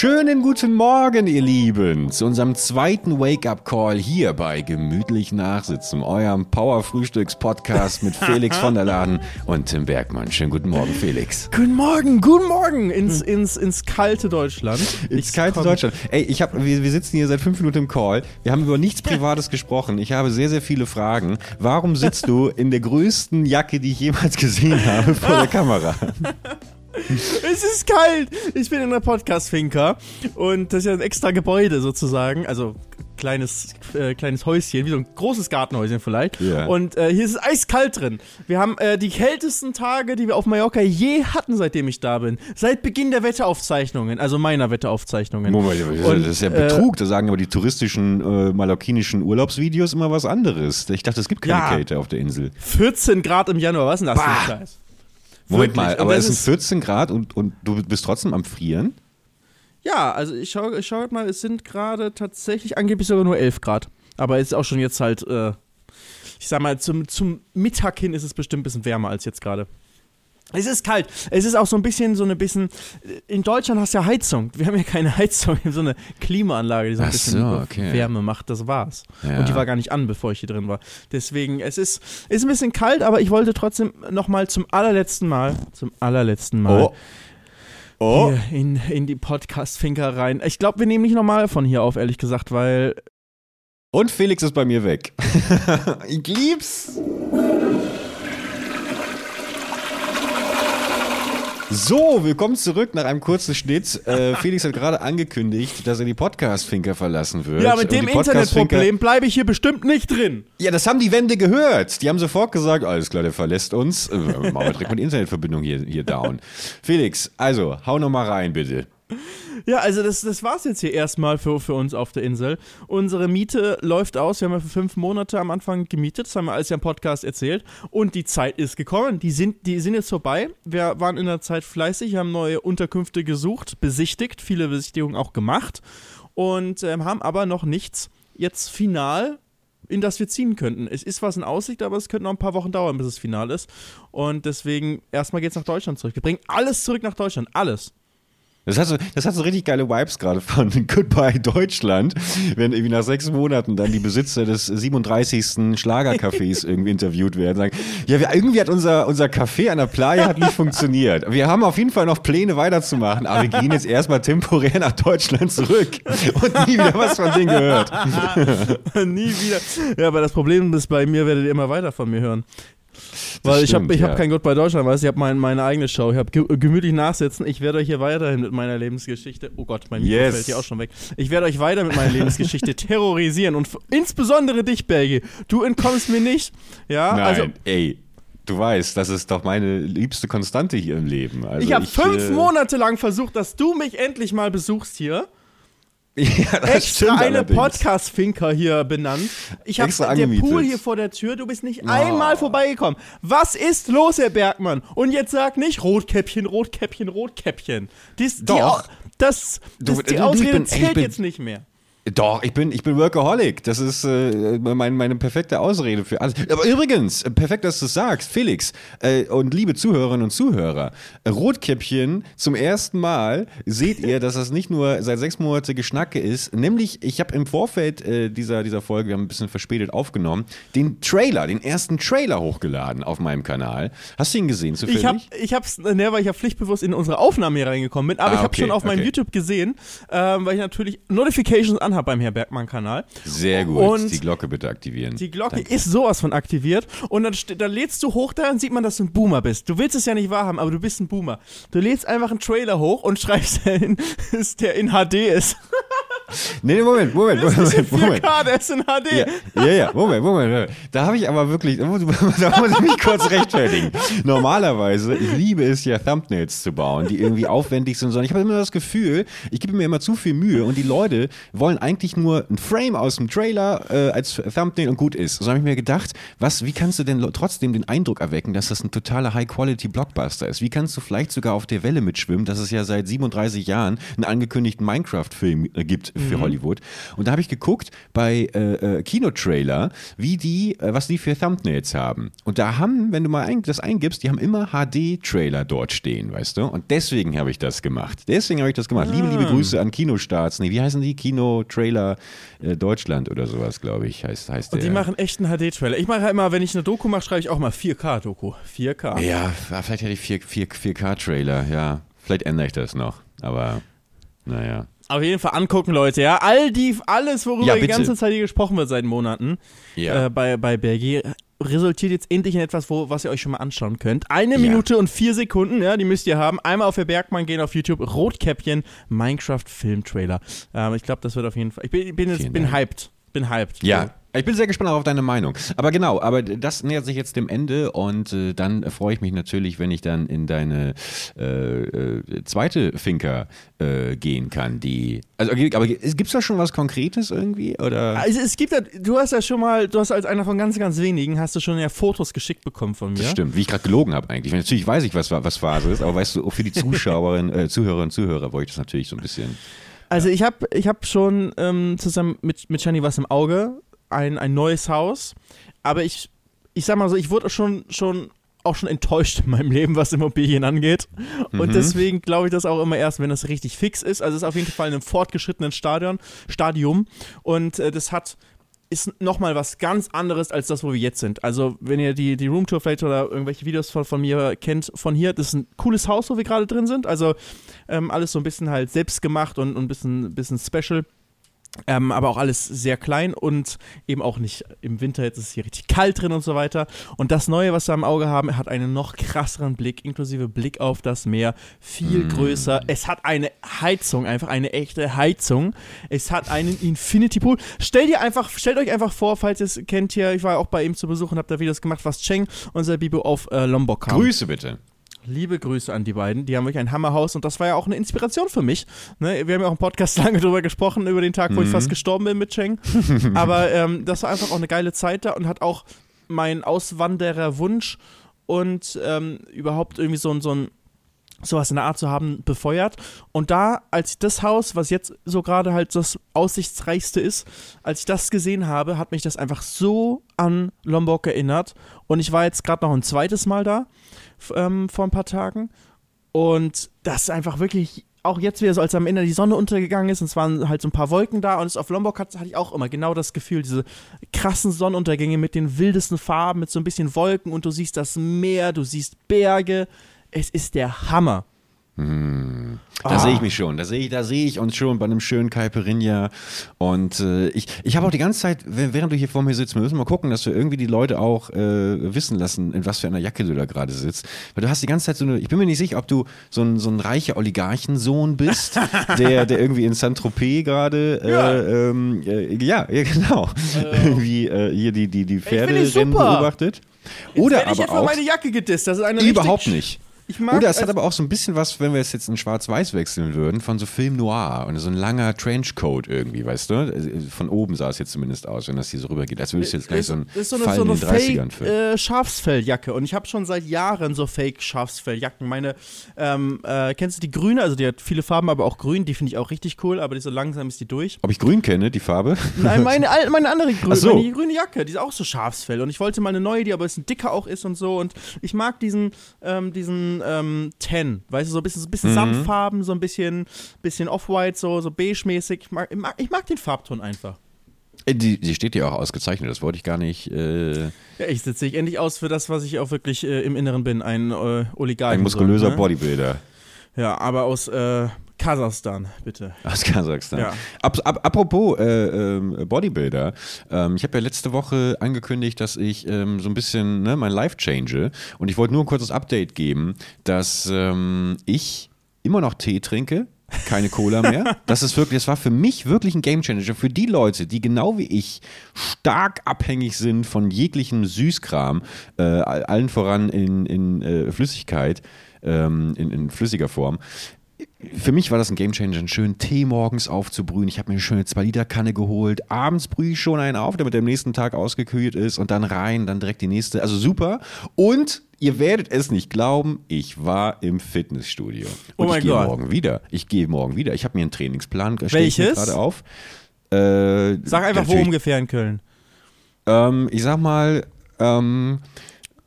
Schönen guten Morgen, ihr Lieben, zu unserem zweiten Wake-up-Call hier bei Gemütlich Nachsitzen, eurem Power-Frühstücks-Podcast mit Felix von der Laden und Tim Bergmann. Schönen guten Morgen, Felix. Guten Morgen, guten Morgen ins, ins, ins kalte Deutschland. Ins kalte Deutschland. Ey, ich hab, wir, wir sitzen hier seit fünf Minuten im Call. Wir haben über nichts Privates gesprochen. Ich habe sehr, sehr viele Fragen. Warum sitzt du in der größten Jacke, die ich jemals gesehen habe, vor der Kamera? Es ist kalt. Ich bin in der Podcast-Finca und das ist ja ein extra Gebäude sozusagen, also kleines äh, kleines Häuschen, wie so ein großes Gartenhäuschen vielleicht. Ja. Und äh, hier ist es eiskalt drin. Wir haben äh, die kältesten Tage, die wir auf Mallorca je hatten, seitdem ich da bin. Seit Beginn der Wetteraufzeichnungen, also meiner Wetteraufzeichnungen. Moment, Und, das ist ja äh, Betrug. da sagen aber die touristischen äh, mallorquinischen Urlaubsvideos immer was anderes. Ich dachte, es gibt keine Ja. Kälte auf der Insel. 14 Grad im Januar, was ist denn das für ein Scheiß? Moment mal, aber es sind ist- 14 Grad und, und du bist trotzdem am Frieren? Ja, also ich schau, ich schau mal, es sind gerade tatsächlich angeblich sogar nur 11 Grad. Aber es ist auch schon jetzt halt, äh, ich sag mal, zum, zum Mittag hin ist es bestimmt ein bisschen wärmer als jetzt gerade. Es ist kalt. Es ist auch so ein bisschen, so ein bisschen. In Deutschland hast du ja Heizung. Wir haben ja keine Heizung, wir haben so eine Klimaanlage, die so ein Ach bisschen so, okay. Wärme macht. Das war's. Ja. Und die war gar nicht an, bevor ich hier drin war. Deswegen, es ist, ist ein bisschen kalt, aber ich wollte trotzdem nochmal zum allerletzten Mal, zum allerletzten Mal Oh. hier in, in die Podcast-Finker rein. Ich glaube, wir nehmen nicht normal von hier auf, ehrlich gesagt, weil Und Felix ist bei mir weg. ich lieb's. So, willkommen zurück nach einem kurzen Schnitt. Äh, Felix hat gerade angekündigt, dass er die Podcast-Finker verlassen wird. ja, mit dem Internetproblem bleibe ich hier bestimmt nicht drin. Ja, das haben die Wände gehört. Die haben sofort gesagt, alles klar, der verlässt uns. Äh, machen wir direkt mit Internetverbindung hier, hier down. Felix, also, hau noch mal rein, bitte. Ja, also das, das war's jetzt hier erstmal für, für uns auf der Insel. Unsere Miete läuft aus. Wir haben ja für fünf Monate am Anfang gemietet. Das haben wir alles ja im Podcast erzählt. Und die Zeit ist gekommen. Die sind, die sind jetzt vorbei. Wir waren in der Zeit fleißig, haben neue Unterkünfte gesucht, besichtigt, viele Besichtigungen auch gemacht. Und ähm, haben aber noch nichts jetzt final in das wir ziehen könnten. Es ist was in Aussicht, aber es könnte noch ein paar Wochen dauern, bis es final ist. Und deswegen, erstmal geht's nach Deutschland zurück. Wir bringen alles zurück nach Deutschland. Alles. Das hat, so, das hat so richtig geile Vibes gerade von Goodbye Deutschland, wenn irgendwie nach sechs Monaten dann die Besitzer des 37. Schlagercafés irgendwie interviewt werden. Sagen, ja, wir, irgendwie hat unser, unser Café an der Playa hat nicht funktioniert. Wir haben auf jeden Fall noch Pläne weiterzumachen, aber wir gehen jetzt erstmal temporär nach Deutschland zurück und nie wieder was von denen gehört. Nie wieder. Ja, aber das Problem ist, bei mir werdet ihr immer weiter von mir hören. Weil ich habe ich hab ja. kein Gott bei Deutschland, weißt du, ich habe mein, meine eigene Show. Ich habe ge gemütlich nachsitzen. Ich werde euch hier weiterhin mit meiner Lebensgeschichte. Oh Gott, mein Mikro Yes. fällt hier auch schon weg. Ich werde euch weiter mit meiner Lebensgeschichte terrorisieren. Und insbesondere dich, Bergi. Du entkommst mir nicht. Ja, Nein, also. ey. Du weißt, das ist doch meine liebste Konstante hier im Leben. Also Ich habe fünf äh, Monate lang versucht, dass du mich endlich mal besuchst hier. Ja, das extra eine. Podcast-Finker hier benannt. Ich habe angemietet. Pool hier vor der Tür, du bist nicht einmal vorbeigekommen. Was ist los, Herr Bergmann? Und jetzt sag nicht Rotkäppchen, Rotkäppchen, Rotkäppchen. Dies, Die, Doch. Au- das, Du- das, die du- Ausrede bin- zählt bin- jetzt nicht mehr. Doch, ich bin, ich bin Workaholic. Das ist äh, mein, meine perfekte Ausrede für alles. Aber übrigens, äh, perfekt, dass du es sagst, Felix äh, und liebe Zuhörerinnen und Zuhörer. äh, Rotkäppchen, zum ersten Mal seht ihr, dass das nicht nur seit sechs Monate Geschnacke ist. Nämlich, ich habe im Vorfeld äh, dieser, dieser Folge, wir haben ein bisschen verspätet aufgenommen, den Trailer, den ersten Trailer hochgeladen auf meinem Kanal. Hast du ihn gesehen zufällig? Ich hab, ich hab's, ne, weil ich ja pflichtbewusst in unsere Aufnahme hier reingekommen bin, aber Ah, ich habe okay, schon auf meinem okay. YouTube gesehen, ähm, weil ich natürlich Notifications anhabe beim Herr Bergmann-Kanal. Sehr gut. Und die Glocke bitte aktivieren. Die Glocke Danke. ist sowas von aktiviert und dann, dann lädst du hoch, da sieht man, dass du ein Boomer bist. Du willst es ja nicht wahrhaben, aber du bist ein Boomer. Du lädst einfach einen Trailer hoch und schreibst, in, ist der in HD ist. Nee, nee, Moment, Moment, Das Moment, Moment. 4K, der ist in HD. Ja, ja, ja, Moment, Moment. Moment. Da habe ich aber wirklich, da muss, ich mich kurz rechtfertigen. Normalerweise, ich liebe es ja, Thumbnails zu bauen, die irgendwie aufwendig sind, sondern ich habe immer das Gefühl, ich gebe mir immer zu viel Mühe und die Leute wollen eigentlich nur ein Frame aus dem Trailer äh, als Thumbnail und gut ist. So habe ich mir gedacht, was, wie kannst du denn trotzdem den Eindruck erwecken, dass das ein totaler High-Quality-Blockbuster ist? Wie kannst du vielleicht sogar auf der Welle mitschwimmen, dass es ja seit 37 Jahren einen angekündigten Minecraft-Film äh, gibt für Hollywood. Und da habe ich geguckt bei äh, äh, Kinotrailer, wie die, äh, was die für Thumbnails haben. Und da haben, wenn du mal ein, das eingibst, die haben immer HD-Trailer dort stehen, weißt du? Und deswegen habe ich das gemacht. Deswegen habe ich das gemacht. Liebe, liebe Grüße an Kinostarts. Nee, wie heißen die? Kinotrailer äh, Deutschland oder sowas, glaube ich, heißt, heißt Und die der. machen echt einen HD-Trailer. Ich mache ja immer, wenn ich eine Doku mache, schreibe ich auch mal 4K-Doku. 4K. Ja, vielleicht hätte ich 4, 4, 4K-Trailer, ja. Vielleicht ändere ich das noch, aber naja. Auf jeden Fall angucken, Leute, ja. All die, alles, worüber Ja, die ganze Zeit hier gesprochen wird seit Monaten, Ja. äh, bei, bei Bergi, resultiert jetzt endlich in etwas, wo, was ihr euch schon mal anschauen könnt. Eine Ja. Minute und vier Sekunden, ja, die müsst ihr haben. Einmal auf der Bergmann gehen auf YouTube, Rotkäppchen, Minecraft Filmtrailer. Ähm, ich glaube, das wird auf jeden Fall. Ich bin, bin, jetzt, bin hyped. Bin hyped. Ja, ich bin sehr gespannt auf deine Meinung. Aber genau, aber das nähert sich jetzt dem Ende und äh, dann freue ich mich natürlich, wenn ich dann in deine äh, äh, zweite Finca äh, gehen kann, die. Also, aber gibt es da schon was Konkretes irgendwie? Oder? Also es gibt ja, du hast ja schon mal, du hast als einer von ganz, ganz wenigen, hast du schon ja Fotos geschickt bekommen von mir. Das stimmt, wie ich gerade gelogen habe eigentlich. Natürlich weiß ich, was, was Phase ist, aber weißt du, auch für die Zuschauerinnen, äh, Zuhörerinnen und Zuhörer wollte ich das natürlich so ein bisschen. Also ich habe ich hab schon ähm, zusammen mit, mit Shani was im Auge, ein, ein neues Haus, aber ich, ich sag mal so, ich wurde schon, schon auch schon enttäuscht in meinem Leben, was Immobilien angeht. Und Mhm. deswegen glaube ich das auch immer erst, wenn das richtig fix ist. Also es ist auf jeden Fall in einem fortgeschrittenen Stadion, Stadium und äh, das hat ist nochmal was ganz anderes als das, wo wir jetzt sind. Also, wenn ihr die, die Roomtour vielleicht oder irgendwelche Videos von, von mir kennt, von hier, das ist ein cooles Haus, wo wir gerade drin sind. Also, ähm, alles so ein bisschen halt selbst gemacht und, und ein bisschen, bisschen special. Ähm, aber auch alles sehr klein und eben auch nicht im Winter, jetzt ist es hier richtig kalt drin und so weiter. Und das Neue, was wir im Auge haben, hat einen noch krasseren Blick, inklusive Blick auf das Meer, viel größer. Es hat eine Heizung, einfach eine echte Heizung. Es hat einen Infinity Pool. Stellt ihr einfach, stellt euch einfach vor, falls ihr es kennt hier, ich war auch bei ihm zu Besuch und habe da Videos gemacht, was Cheng, unser Bibo auf äh, Lombok kam. Grüße bitte. Liebe Grüße an die beiden. Die haben wirklich ein Hammerhaus und das war ja auch eine Inspiration für mich. Ne? Wir haben ja auch im Podcast lange drüber gesprochen, über den Tag, wo ich fast gestorben bin mit Cheng. Aber ähm, das war einfach auch eine geile Zeit da und hat auch meinen Auswandererwunsch und ähm, überhaupt irgendwie so, so ein sowas in der Art zu haben, befeuert. Und da, als ich das Haus, was jetzt so gerade halt das aussichtsreichste ist, als ich das gesehen habe, hat mich das einfach so an Lombok erinnert. Und ich war jetzt gerade noch ein zweites Mal da, ähm, vor ein paar Tagen. Und das ist einfach wirklich, auch jetzt wieder so, als am Ende die Sonne untergegangen ist und es waren halt so ein paar Wolken da und es auf Lombok hat, hatte ich auch immer genau das Gefühl, diese krassen Sonnenuntergänge mit den wildesten Farben, mit so ein bisschen Wolken und du siehst das Meer, du siehst Berge. Es ist der Hammer. Da Ah. sehe ich mich schon. Da sehe ich, da sehe ich uns schon bei einem schönen Caipirinha. Und äh, ich, ich habe auch die ganze Zeit, wäh- während du hier vor mir sitzt, wir müssen mal gucken, dass wir irgendwie die Leute auch äh, wissen lassen, in was für einer Jacke du da gerade sitzt. Weil du hast die ganze Zeit so eine, ich bin mir nicht sicher, ob du so ein, so ein reicher Oligarchensohn bist, der, der irgendwie in Saint-Tropez gerade, äh, Ja. ähm, äh, ja, ja, genau, irgendwie äh, hier die, die, die Pferderennen ich beobachtet. Jetzt Oder werde ich aber hier für auch, meine Jacke gedisst. Das ist eine überhaupt nicht. Ich mag Oder es hat also- aber auch so ein bisschen was, wenn wir es jetzt in Schwarz-Weiß wechseln würden, von so Film Noir und so ein langer Trenchcoat irgendwie, weißt du? Von oben sah es jetzt zumindest aus, wenn das hier so rübergeht. Als würdest du jetzt gleich so das ist so eine, Fall so in eine den 30ern Fake äh, Schafsfelljacke und ich habe schon seit Jahren so Fake Schafsfelljacken. Meine, ähm, äh, kennst du die grüne? Also die hat viele Farben, aber auch grün. Die finde ich auch richtig cool, aber die so langsam ist die durch. Ob ich grün kenne, die Farbe? Nein, meine, meine andere grüne, so. meine grüne Jacke, die ist auch so Schafsfell und ich wollte mal eine neue, die aber ein bisschen dicker auch ist und so und ich mag diesen, ähm, diesen ähm, Tan, weißt du, so ein bisschen, so ein Mhm. bisschen Samtfarben, so ein bisschen, bisschen Off-White, so, so beige-mäßig. Ich mag, ich, mag, den Farbton einfach. Äh, Die, die steht ja auch ausgezeichnet, das wollte ich gar nicht. Äh, Ja, ich setze ich endlich aus für das, was ich auch wirklich äh, im Inneren bin, ein äh, Oligarch. ein muskulöser ne? Bodybuilder Ja, aber aus äh, Kasachstan, bitte. aus Kasachstan. Ja. Ab, ab, apropos äh, ähm, Bodybuilder, ähm, ich habe ja letzte Woche angekündigt, dass ich ähm, so ein bisschen ne, mein Life change und ich wollte nur ein kurzes Update geben, dass ähm, ich immer noch Tee trinke. Keine Cola mehr. Das ist wirklich, das war für mich wirklich ein Gamechanger. Für die Leute, die genau wie ich stark abhängig sind von jeglichem Süßkram, äh, allen voran in, in äh, Flüssigkeit, ähm, in, in flüssiger Form für mich war das ein Gamechanger, einen schönen Tee morgens aufzubrühen. Ich habe mir eine schöne 2-Liter-Kanne geholt. Abends brühe ich schon einen auf, damit der am nächsten Tag ausgekühlt ist und dann rein, dann direkt die nächste. Also super. Und ihr werdet es nicht glauben, ich war im Fitnessstudio. Oh Und mein ich gehe morgen wieder. Ich gehe morgen wieder. Ich habe mir einen Trainingsplan Welches? gerade auf. Äh, Sag einfach, wo ungefähr in Köln. ähm, ich sag mal, ähm,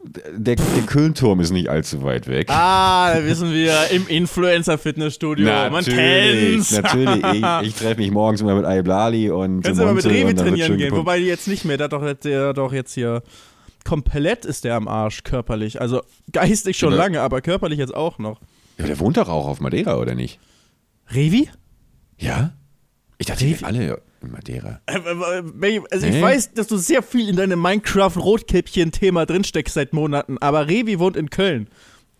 der, der Kölnturm ist nicht allzu weit weg. Ah, da wissen wir, im Influencer-Fitnessstudio. Man kennt's. natürlich. Ich, ich treffe mich morgens immer mit Ayoblali und Kannst du mal mit Revi wird trainieren gehen, wobei die jetzt nicht mehr, der doch, jetzt- der doch jetzt hier komplett ist der am Arsch körperlich. Also geistig schon Ja. lange, aber körperlich jetzt auch noch. Ja, der wohnt doch auch auf Madeira, oder nicht? Revi? Ja? Ich dachte, die alle Madeira. Äh, Also ich Nee. weiß, dass du sehr viel in deinem Minecraft-Rotkäppchen-Thema drinsteckst seit Monaten, aber Revi wohnt in Köln.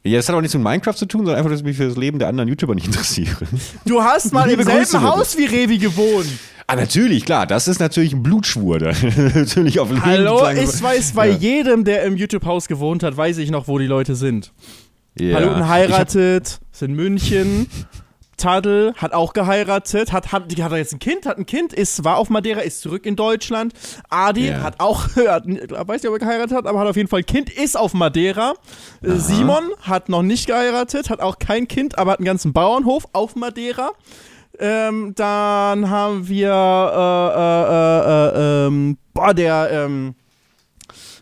Ja, das hat auch nichts mit Minecraft zu tun, sondern einfach, dass ich mich für das Leben der anderen YouTuber nicht interessiere. Du hast mal im selben. Haus wie Revi gewohnt. ah, natürlich, klar, das ist natürlich ein Blutschwur. Da. natürlich auf Hallo, ich weiß, bei Ja. jedem, der im YouTube-Haus gewohnt hat, weiß ich noch, wo die Leute sind. Ja. Paluten heiratet, ist in München. Tadel hat auch geheiratet, hat, hat, die hat er jetzt ein Kind, hat ein Kind, ist, war auf Madeira, ist zurück in Deutschland. Adi Ja. hat auch, hat, weiß nicht, ob er geheiratet hat, aber hat auf jeden Fall ein Kind, ist auf Madeira. Äh, Simon hat noch nicht geheiratet, hat auch kein Kind, aber hat einen ganzen Bauernhof auf Madeira. Ähm, dann haben wir, äh, äh, äh, ähm, boah, der, ähm,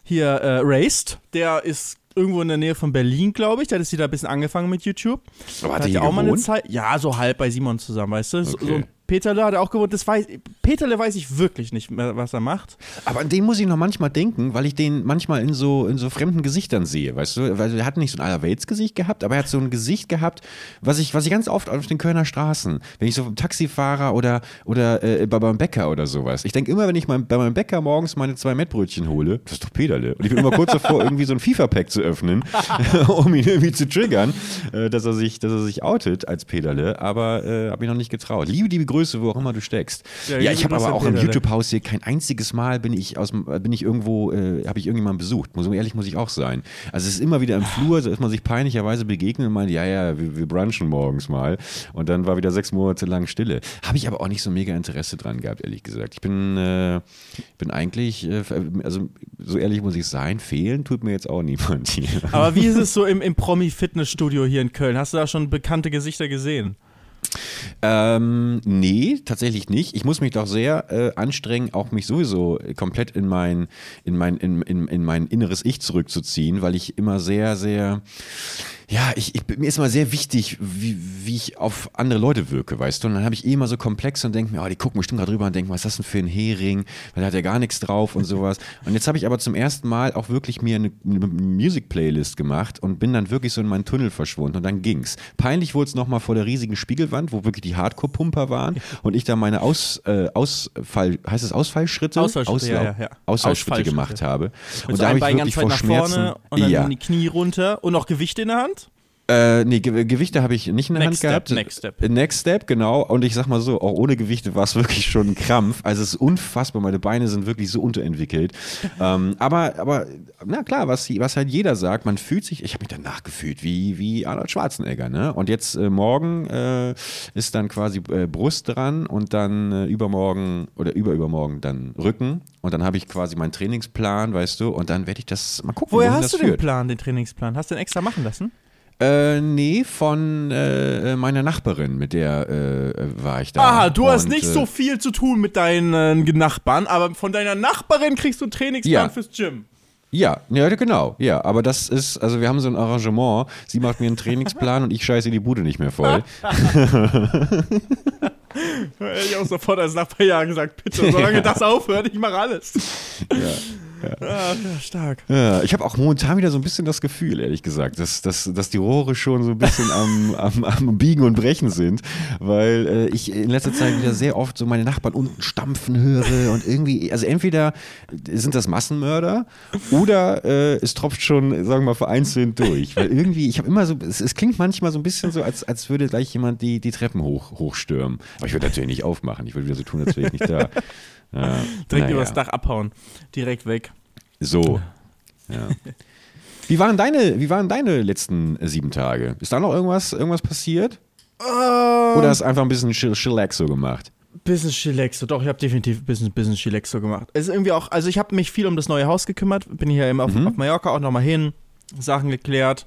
hier, äh, Raced, der ist irgendwo in der Nähe von Berlin, glaube ich. Der hat jetzt wieder ein bisschen angefangen mit YouTube. Aber hat Da er hier auch mal eine gewohnt? Zeit. Ja, so halb bei Simon zusammen, weißt du? So, Okay. so ein Peterle hat er auch gewohnt. Das weiß, Peterle weiß ich wirklich nicht mehr, was er macht. Aber an den muss ich noch manchmal denken, weil ich den manchmal in so, in so fremden Gesichtern sehe, weißt du? Weil er hat nicht so ein Allerweltsgesicht gehabt, aber er hat so ein Gesicht gehabt, was ich, was ich ganz oft auf den Kölner Straßen, wenn ich so vom Taxifahrer oder, oder äh, bei beim Bäcker oder sowas. Ich denke immer, wenn ich mein, bei meinem Bäcker morgens meine zwei Mettbrötchen hole, das ist doch Peterle. Und ich bin immer kurz davor, irgendwie so ein FIFA-Pack zu öffnen, um ihn irgendwie zu triggern, äh, dass, er sich, dass er sich outet als Peterle, aber äh, habe ich noch nicht getraut. Liebe, liebe Grüße, wo auch immer du steckst. Ja, Ja, ich habe Grüße, aber auch im. YouTube-Haus hier kein einziges Mal bin ich aus bin ich irgendwo, äh, habe ich irgendjemanden besucht. Muss, ehrlich muss ich auch sein. Also es ist immer wieder im Flur, so ist man sich peinlicherweise begegnet und meint, ja, ja, wir, wir brunchen morgens mal. Und dann war wieder sechs Monate lang Stille. Habe ich aber auch nicht so mega Interesse dran gehabt, ehrlich gesagt. Ich bin, äh, bin eigentlich, äh, also so ehrlich muss ich sein, fehlen tut mir jetzt auch niemand hier. Aber wie ist es so im, im Promi-Fitnessstudio hier in Köln? Hast du da schon bekannte Gesichter gesehen? Ähm, nee, tatsächlich nicht. Ich muss mich doch sehr äh, anstrengen, auch mich sowieso komplett in mein, in mein, in, in, in mein inneres Ich zurückzuziehen, weil ich immer sehr, sehr, ja, ich, ich, mir ist immer sehr wichtig, wie, wie ich auf andere Leute wirke, weißt du? Und dann habe ich eh immer so Komplexe und denke mir, oh, die gucken bestimmt gerade drüber und denken, was ist das denn für ein Hering? Weil der hat ja gar nichts drauf und sowas. Und jetzt habe ich aber zum ersten Mal auch wirklich mir eine, eine Music-Playlist gemacht und bin dann wirklich so in meinen Tunnel verschwunden und dann ging's. Peinlich wurde es nochmal vor der riesigen Spiegelwand, wo wirklich die Hardcore-Pumper waren und ich da meine Aus, äh, Ausfall, heißt es Ausfallschritte? Ausfallschritte, ja, ja, ja. Ausfallschritte gemacht habe. Mit und so da habe ich wirklich vor Schmerzen. vorne und dann ja. die Knie runter und noch Gewicht in der Hand? Äh, nee, Ge Gewichte habe ich nicht in der Next Hand gehabt. Step, Next Step. Next Step, genau. Und ich sag mal so, auch ohne Gewichte war es wirklich schon ein Krampf. Also es ist unfassbar, meine Beine sind wirklich so unterentwickelt. ähm, aber, aber, na klar, was, was halt jeder sagt, man fühlt sich, ich habe mich danach gefühlt wie, wie Arnold Schwarzenegger, ne? Und jetzt äh, morgen äh, ist dann quasi äh, Brust dran und dann äh, übermorgen oder überübermorgen dann Rücken. Und dann habe ich quasi meinen Trainingsplan, weißt du, und dann werde ich das mal gucken, Woher hast das du den führt. Plan, den Trainingsplan? Hast du den extra machen lassen? Äh, nee, von äh, meiner Nachbarin, mit der äh, war ich da. Aha, du hast Und, nicht äh, so viel zu tun mit deinen Nachbarn, aber von deiner Nachbarin kriegst du einen Trainingsplan Ja. fürs Gym. Ja, ja, genau, ja. Aber das ist, also wir haben so ein Arrangement. Sie macht mir einen Trainingsplan und ich scheiße die Bude nicht mehr voll. Ich auch sofort als nach ein paar Jahren gesagt, bitte, solange das aufhört, ich mache alles. Ja, Ah, ja, stark. Ja, ich habe auch momentan wieder so ein bisschen das Gefühl, ehrlich gesagt, dass, dass, dass die Rohre schon so ein bisschen am, am, am Biegen und Brechen sind, weil äh, ich in letzter Zeit wieder sehr oft so meine Nachbarn unten stampfen höre und irgendwie, also entweder sind das Massenmörder oder äh, es tropft schon, sagen wir mal, vereinzelt durch, weil irgendwie, ich habe immer so, es, es klingt manchmal so ein bisschen so, als, als würde gleich jemand die, die Treppen hoch, hochstürmen. Aber ich würde natürlich nicht aufmachen, ich würde wieder so tun, als wäre ich nicht da. Ja, Direkt naja. übers Dach abhauen. Direkt weg. So. Ja. Wie waren deine, wie waren deine letzten äh, sieben Tage? Ist da noch irgendwas, irgendwas passiert? Oder hast du einfach ein bisschen Chill Chillaxo gemacht? Business Chillaxo, doch, ich habe definitiv Business, Business Chillaxo gemacht. Es ist irgendwie auch, also ich habe mich viel um das neue Haus gekümmert, bin hier eben auf, Mhm. auf Mallorca auch nochmal hin, Sachen geklärt,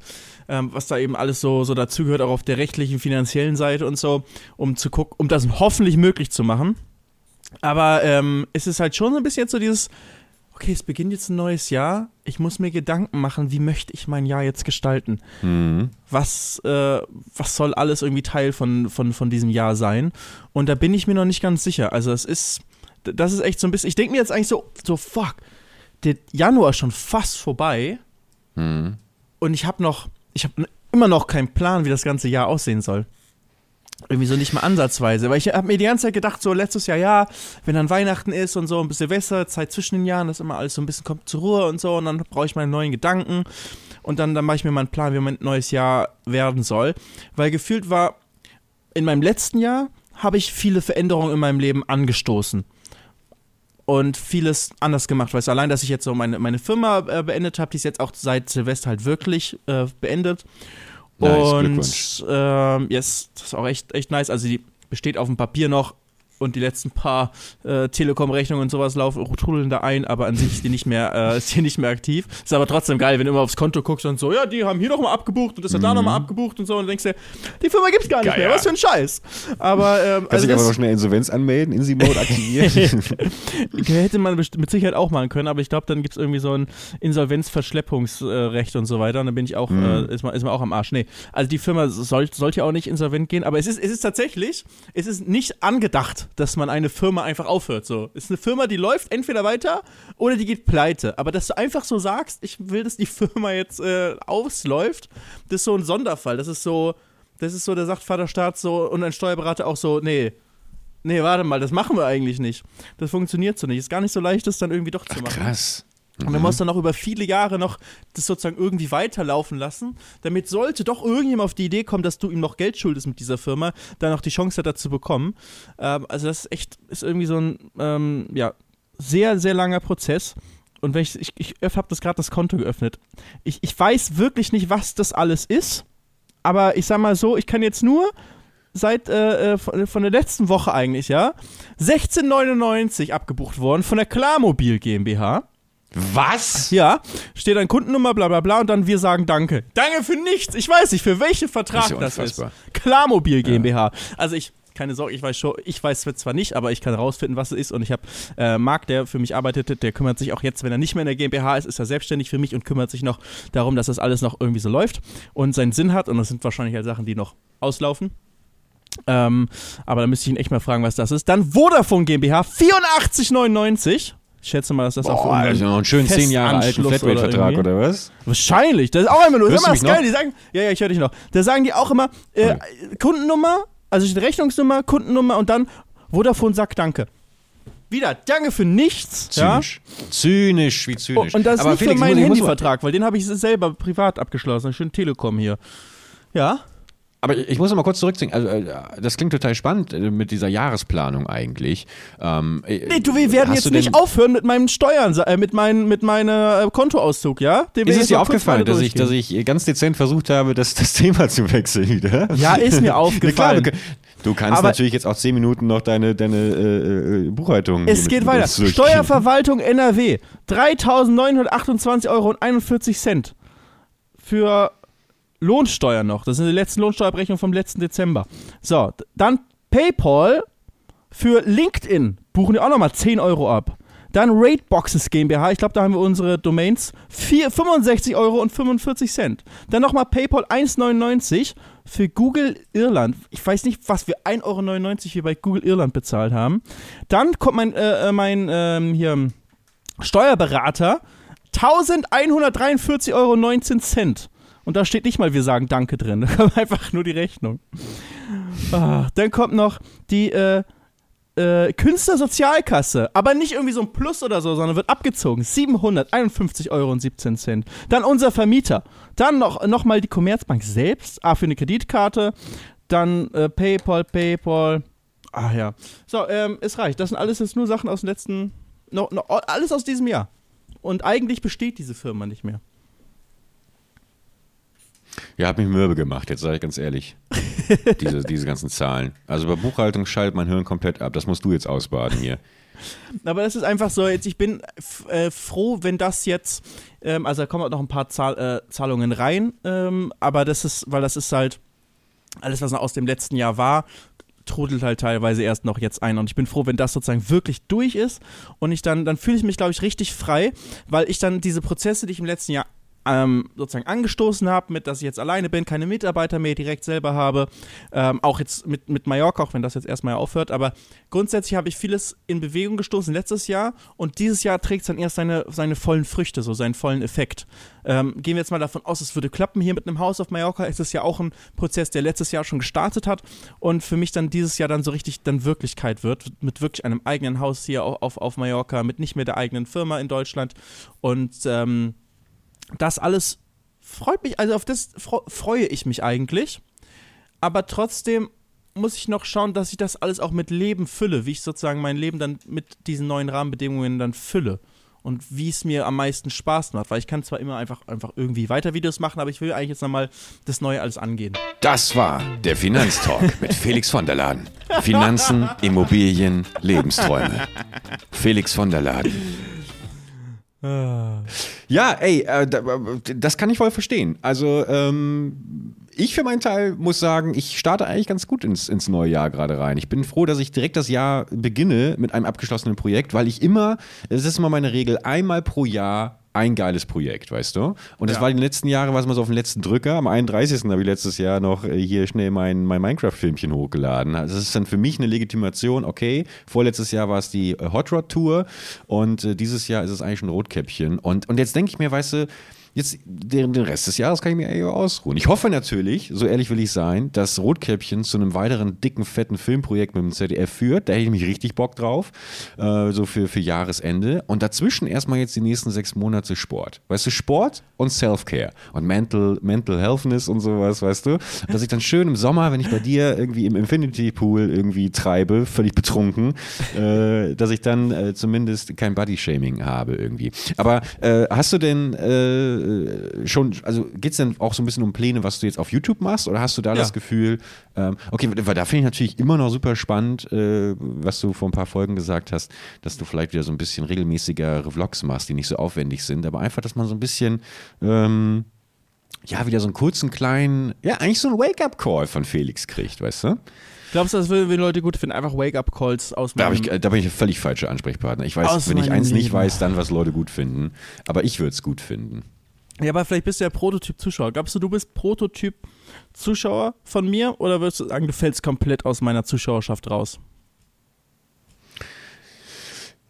ähm, was da eben alles so, so dazugehört, auch auf der rechtlichen, finanziellen Seite und so, um zu gucken, um das hoffentlich möglich zu machen. Aber ähm, es ist halt schon so ein bisschen jetzt so dieses, okay, es beginnt jetzt ein neues Jahr, ich muss mir Gedanken machen, wie möchte ich mein Jahr jetzt gestalten? Mhm. was, äh, was soll alles irgendwie Teil von, von, von diesem Jahr sein. Und da bin ich mir noch nicht ganz sicher. Also es ist, das ist echt so ein bisschen, ich denke mir jetzt eigentlich so, so fuck, der Januar ist schon fast vorbei Mhm. und ich habe noch, ich habe immer noch keinen Plan, wie das ganze Jahr aussehen soll. Irgendwie so nicht mal ansatzweise. Weil ich habe mir die ganze Zeit gedacht, so letztes Jahr, ja, wenn dann Weihnachten ist und so ein bisschen Silvester, Zeit zwischen den Jahren, dass immer alles so ein bisschen kommt zur Ruhe und so und dann brauche ich meine neuen Gedanken und dann, dann mache ich mir mal einen Plan, wie mein neues Jahr werden soll. Weil gefühlt war, in meinem letzten Jahr habe ich viele Veränderungen in meinem Leben angestoßen. Und vieles anders gemacht. Weißt du, allein, dass ich jetzt so meine, meine Firma äh, beendet habe, die ist jetzt auch seit Silvester halt wirklich äh, beendet. Nice, und ähm, yes, das ist auch echt, echt nice. Also die besteht auf dem Papier noch und die letzten paar äh, Telekom-Rechnungen und sowas laufen, trudeln da ein, aber an sich ist die nicht mehr, äh, ist die nicht mehr aktiv. Ist aber trotzdem geil, wenn du immer aufs Konto guckst und so, ja, die haben hier nochmal abgebucht und das hat da nochmal abgebucht und so und denkst dir, die Firma gibt's gar nicht Geil, mehr, ja. was für ein Scheiß. Aber ähm, Kannst also dich aber noch schnell Insolvenz anmelden, Insi-Mode aktivieren. hätte man mit Sicherheit auch machen können, aber ich glaube, dann gibt es irgendwie so ein Insolvenzverschleppungsrecht und so weiter. Und dann bin ich auch, Mhm. äh, ist, man, ist man auch am Arsch. Nee, also die Firma soll, sollte auch nicht insolvent gehen, aber es ist, es ist tatsächlich, es ist nicht angedacht, dass man eine Firma einfach aufhört. So. Es ist eine Firma, die läuft entweder weiter oder die geht pleite. Aber dass du einfach so sagst, ich will, dass die Firma jetzt äh, ausläuft, das ist so ein Sonderfall. Das ist so, das ist so, da sagt Vaterstaat so und ein Steuerberater auch so, nee. Nee, warte mal, das machen wir eigentlich nicht. Das funktioniert so nicht. Ist gar nicht so leicht, das dann irgendwie doch zu Ach, machen. krass. Und dann musst du noch über viele Jahre noch das sozusagen irgendwie weiterlaufen lassen, damit sollte doch irgendjemand auf die Idee kommen, dass du ihm noch Geld schuldest mit dieser Firma, dann noch die Chance hat, dazu bekommen. Ähm, also das ist echt, ist irgendwie so ein, ähm, ja, sehr, sehr langer Prozess. Und wenn ich, ich, ich habe das gerade das Konto geöffnet. Ich, ich weiß wirklich nicht, was das alles ist, aber ich sag mal so, ich kann jetzt nur seit äh, äh, von, von der letzten Woche eigentlich, ja, 16,99 abgebucht worden von der Klarmobil GmbH. Was? Ja, steht dann Kundennummer, bla bla bla und dann wir sagen Danke. Danke für nichts. Ich weiß nicht, für welchen Vertrag Das ist ja das ist. Klarmobil GmbH. Also ich, keine Sorge, ich weiß schon, ich weiß zwar nicht, aber ich kann rausfinden, was es ist. Und ich habe äh, Marc, der für mich arbeitet, der kümmert sich auch jetzt, wenn er nicht mehr in der GmbH ist, ist er selbstständig für mich und kümmert sich noch darum, dass das alles noch irgendwie so läuft und seinen Sinn hat. Und das sind wahrscheinlich halt Sachen, die noch auslaufen. Ähm, aber da müsste ich ihn echt mal fragen, was das ist. Dann Vodafone GmbH, 84,99. Ich schätze mal, dass das auch Boah, unseren also noch einen schönen 10 Jahre alten Flatrate-Vertrag, oder oder was? Wahrscheinlich. Das ist auch immer du mal, das geil. noch? Die sagen, ja, ja, ich höre dich noch. Da sagen die auch immer äh, Kundennummer, also Rechnungsnummer, Kundennummer und dann Vodafone sagt Danke. Wieder, danke für nichts. Ja? Zynisch. Zynisch, wie Oh, zynisch. und das ist Aber nicht Felix, für meinen Handyvertrag, weil den habe ich selber privat abgeschlossen. Schön Telekom hier. Ja? Aber ich muss noch mal kurz zurückziehen. Also, äh, das klingt total spannend äh, mit dieser Jahresplanung eigentlich. Ähm, Nee, du, wir werden jetzt nicht aufhören mit meinem Steuern, äh, mit, mein, mit meinem äh, Kontoauszug, ja? Den Ist es dir aufgefallen, dass ich, dass ich ganz dezent versucht habe, das, das Thema zu wechseln wieder? Ja, ist mir Na klar, aufgefallen. du, kannst Aber- natürlich jetzt auch 10 Minuten noch deine, deine äh, äh, Buchhaltung. Es geht weiter. Steuerverwaltung NRW. 3.928,01 Euro für Lohnsteuer noch. Das sind die letzten Lohnsteuerabrechnungen vom letzten Dezember. So, dann PayPal für LinkedIn. Buchen die auch nochmal 10 Euro ab. Dann Rateboxes GmbH, ich glaube, da haben wir unsere Domains. 4, 65 Euro und 45 Cent. Dann nochmal PayPal 1,99 für Google Irland. Ich weiß nicht, was wir 1,99 Euro hier bei Google Irland bezahlt haben. Dann kommt mein, äh, äh, mein ähm, hier, Steuerberater. 1143,19 Euro. Und da steht nicht mal, wir sagen Danke drin. Da kommt einfach nur die Rechnung. Ah, dann kommt noch die äh, äh, Künstlersozialkasse. Aber nicht irgendwie so ein Plus oder so, sondern wird abgezogen. 751,17 Euro. Dann unser Vermieter. Dann noch, noch mal die Commerzbank selbst. Ah, für eine Kreditkarte. Dann äh, PayPal, PayPal. Ah ja. So, ähm, es reicht. Das sind alles jetzt nur Sachen aus dem letzten. No, no, alles aus diesem Jahr. Und eigentlich besteht diese Firma nicht mehr. Ja, hat mich mürbe gemacht, jetzt sage ich ganz ehrlich. diese, diese ganzen Zahlen. Also bei Buchhaltung schaltet mein Hirn komplett ab. Das musst du jetzt ausbaden hier. Aber das ist einfach so, jetzt ich bin äh, froh, wenn das jetzt, ähm, also da kommen auch noch ein paar Zahl, äh, Zahlungen rein, ähm, aber das ist, weil das ist halt alles, was noch aus dem letzten Jahr war, trudelt halt teilweise erst noch jetzt ein. Und ich bin froh, wenn das sozusagen wirklich durch ist und ich dann, dann fühle ich mich, glaube ich, richtig frei, weil ich dann diese Prozesse, die ich im letzten Jahr ähm, sozusagen angestoßen habe, mit dass ich jetzt alleine bin, keine Mitarbeiter mehr direkt selber habe, ähm, auch jetzt mit, mit Mallorca, auch wenn das jetzt erstmal aufhört, aber grundsätzlich habe ich vieles in Bewegung gestoßen letztes Jahr und dieses Jahr trägt es dann erst seine, seine vollen Früchte, so seinen vollen Effekt. Ähm, gehen wir jetzt mal davon aus, es würde klappen hier mit einem Haus auf Mallorca, ist es ja auch ein Prozess, der letztes Jahr schon gestartet hat und für mich dann dieses Jahr dann so richtig dann Wirklichkeit wird, mit wirklich einem eigenen Haus hier auf, auf, auf Mallorca, mit nicht mehr der eigenen Firma in Deutschland. Und ähm, das alles freut mich, also auf das freue ich mich eigentlich. Aber trotzdem muss ich noch schauen, dass ich das alles auch mit Leben fülle, wie ich sozusagen mein Leben dann mit diesen neuen Rahmenbedingungen dann fülle und wie es mir am meisten Spaß macht, weil ich kann zwar immer einfach, einfach irgendwie weiter Videos machen, aber ich will eigentlich jetzt nochmal das Neue alles angehen. Das war der Finanztalk mit Felix von der Laden. Finanzen, Immobilien, Lebensträume. Felix von der Laden. Ja, ey, äh, das kann ich voll verstehen. Also, ähm, ich für meinen Teil muss sagen, ich starte eigentlich ganz gut ins, ins neue Jahr gerade rein. Ich bin froh, dass ich direkt das Jahr beginne mit einem abgeschlossenen Projekt, weil ich immer, es ist immer meine Regel, einmal pro Jahr ein geiles Projekt, weißt du? Und das ja. war in den letzten Jahren, was man so auf den letzten Drücker. Am 31. habe ich letztes Jahr noch äh, hier schnell mein, mein Minecraft-Filmchen hochgeladen. Also das ist dann für mich eine Legitimation, okay, vorletztes Jahr war es die äh, Hot Rod Tour und äh, dieses Jahr ist es eigentlich ein Rotkäppchen. Und, und jetzt denke ich mir, weißt du, Jetzt den, den Rest des Jahres kann ich mir eher ausruhen. Ich hoffe natürlich, so ehrlich will ich sein, dass Rotkäppchen zu einem weiteren dicken, fetten Filmprojekt mit dem ZDF führt. Da hätte ich mich richtig Bock drauf, äh, so für, für Jahresende. Und dazwischen erstmal jetzt die nächsten sechs Monate Sport. Weißt du, Sport und Self-Care und Mental, Mental Healthness und sowas, weißt du. Dass ich dann schön im Sommer, wenn ich bei dir irgendwie im Infinity Pool irgendwie treibe, völlig betrunken, äh, dass ich dann äh, zumindest kein Body-Shaming habe irgendwie. Aber äh, hast du denn äh, schon, also geht es denn auch so ein bisschen um Pläne, was du jetzt auf YouTube machst? Oder hast du da ja. das Gefühl, ähm, okay, weil da finde ich natürlich immer noch super spannend, äh, was du vor ein paar Folgen gesagt hast, dass du vielleicht wieder so ein bisschen regelmäßigere Vlogs machst, die nicht so aufwendig sind, aber einfach, dass man so ein bisschen, ähm, ja, wieder so einen kurzen, kleinen, ja, eigentlich so einen Wake-up-Call von Felix kriegt, weißt du? Glaubst du, das würden Leute gut finden? Einfach Wake-up-Calls aus. Da, ich, da bin ich völlig falscher Ansprechpartner. Ich weiß, wenn ich eins Leben. nicht weiß, dann was Leute gut finden. Aber ich würde es gut finden. Ja, aber vielleicht bist du ja Prototyp-Zuschauer. Glaubst du, du bist Prototyp-Zuschauer von mir oder würdest du sagen, du fällst komplett aus meiner Zuschauerschaft raus?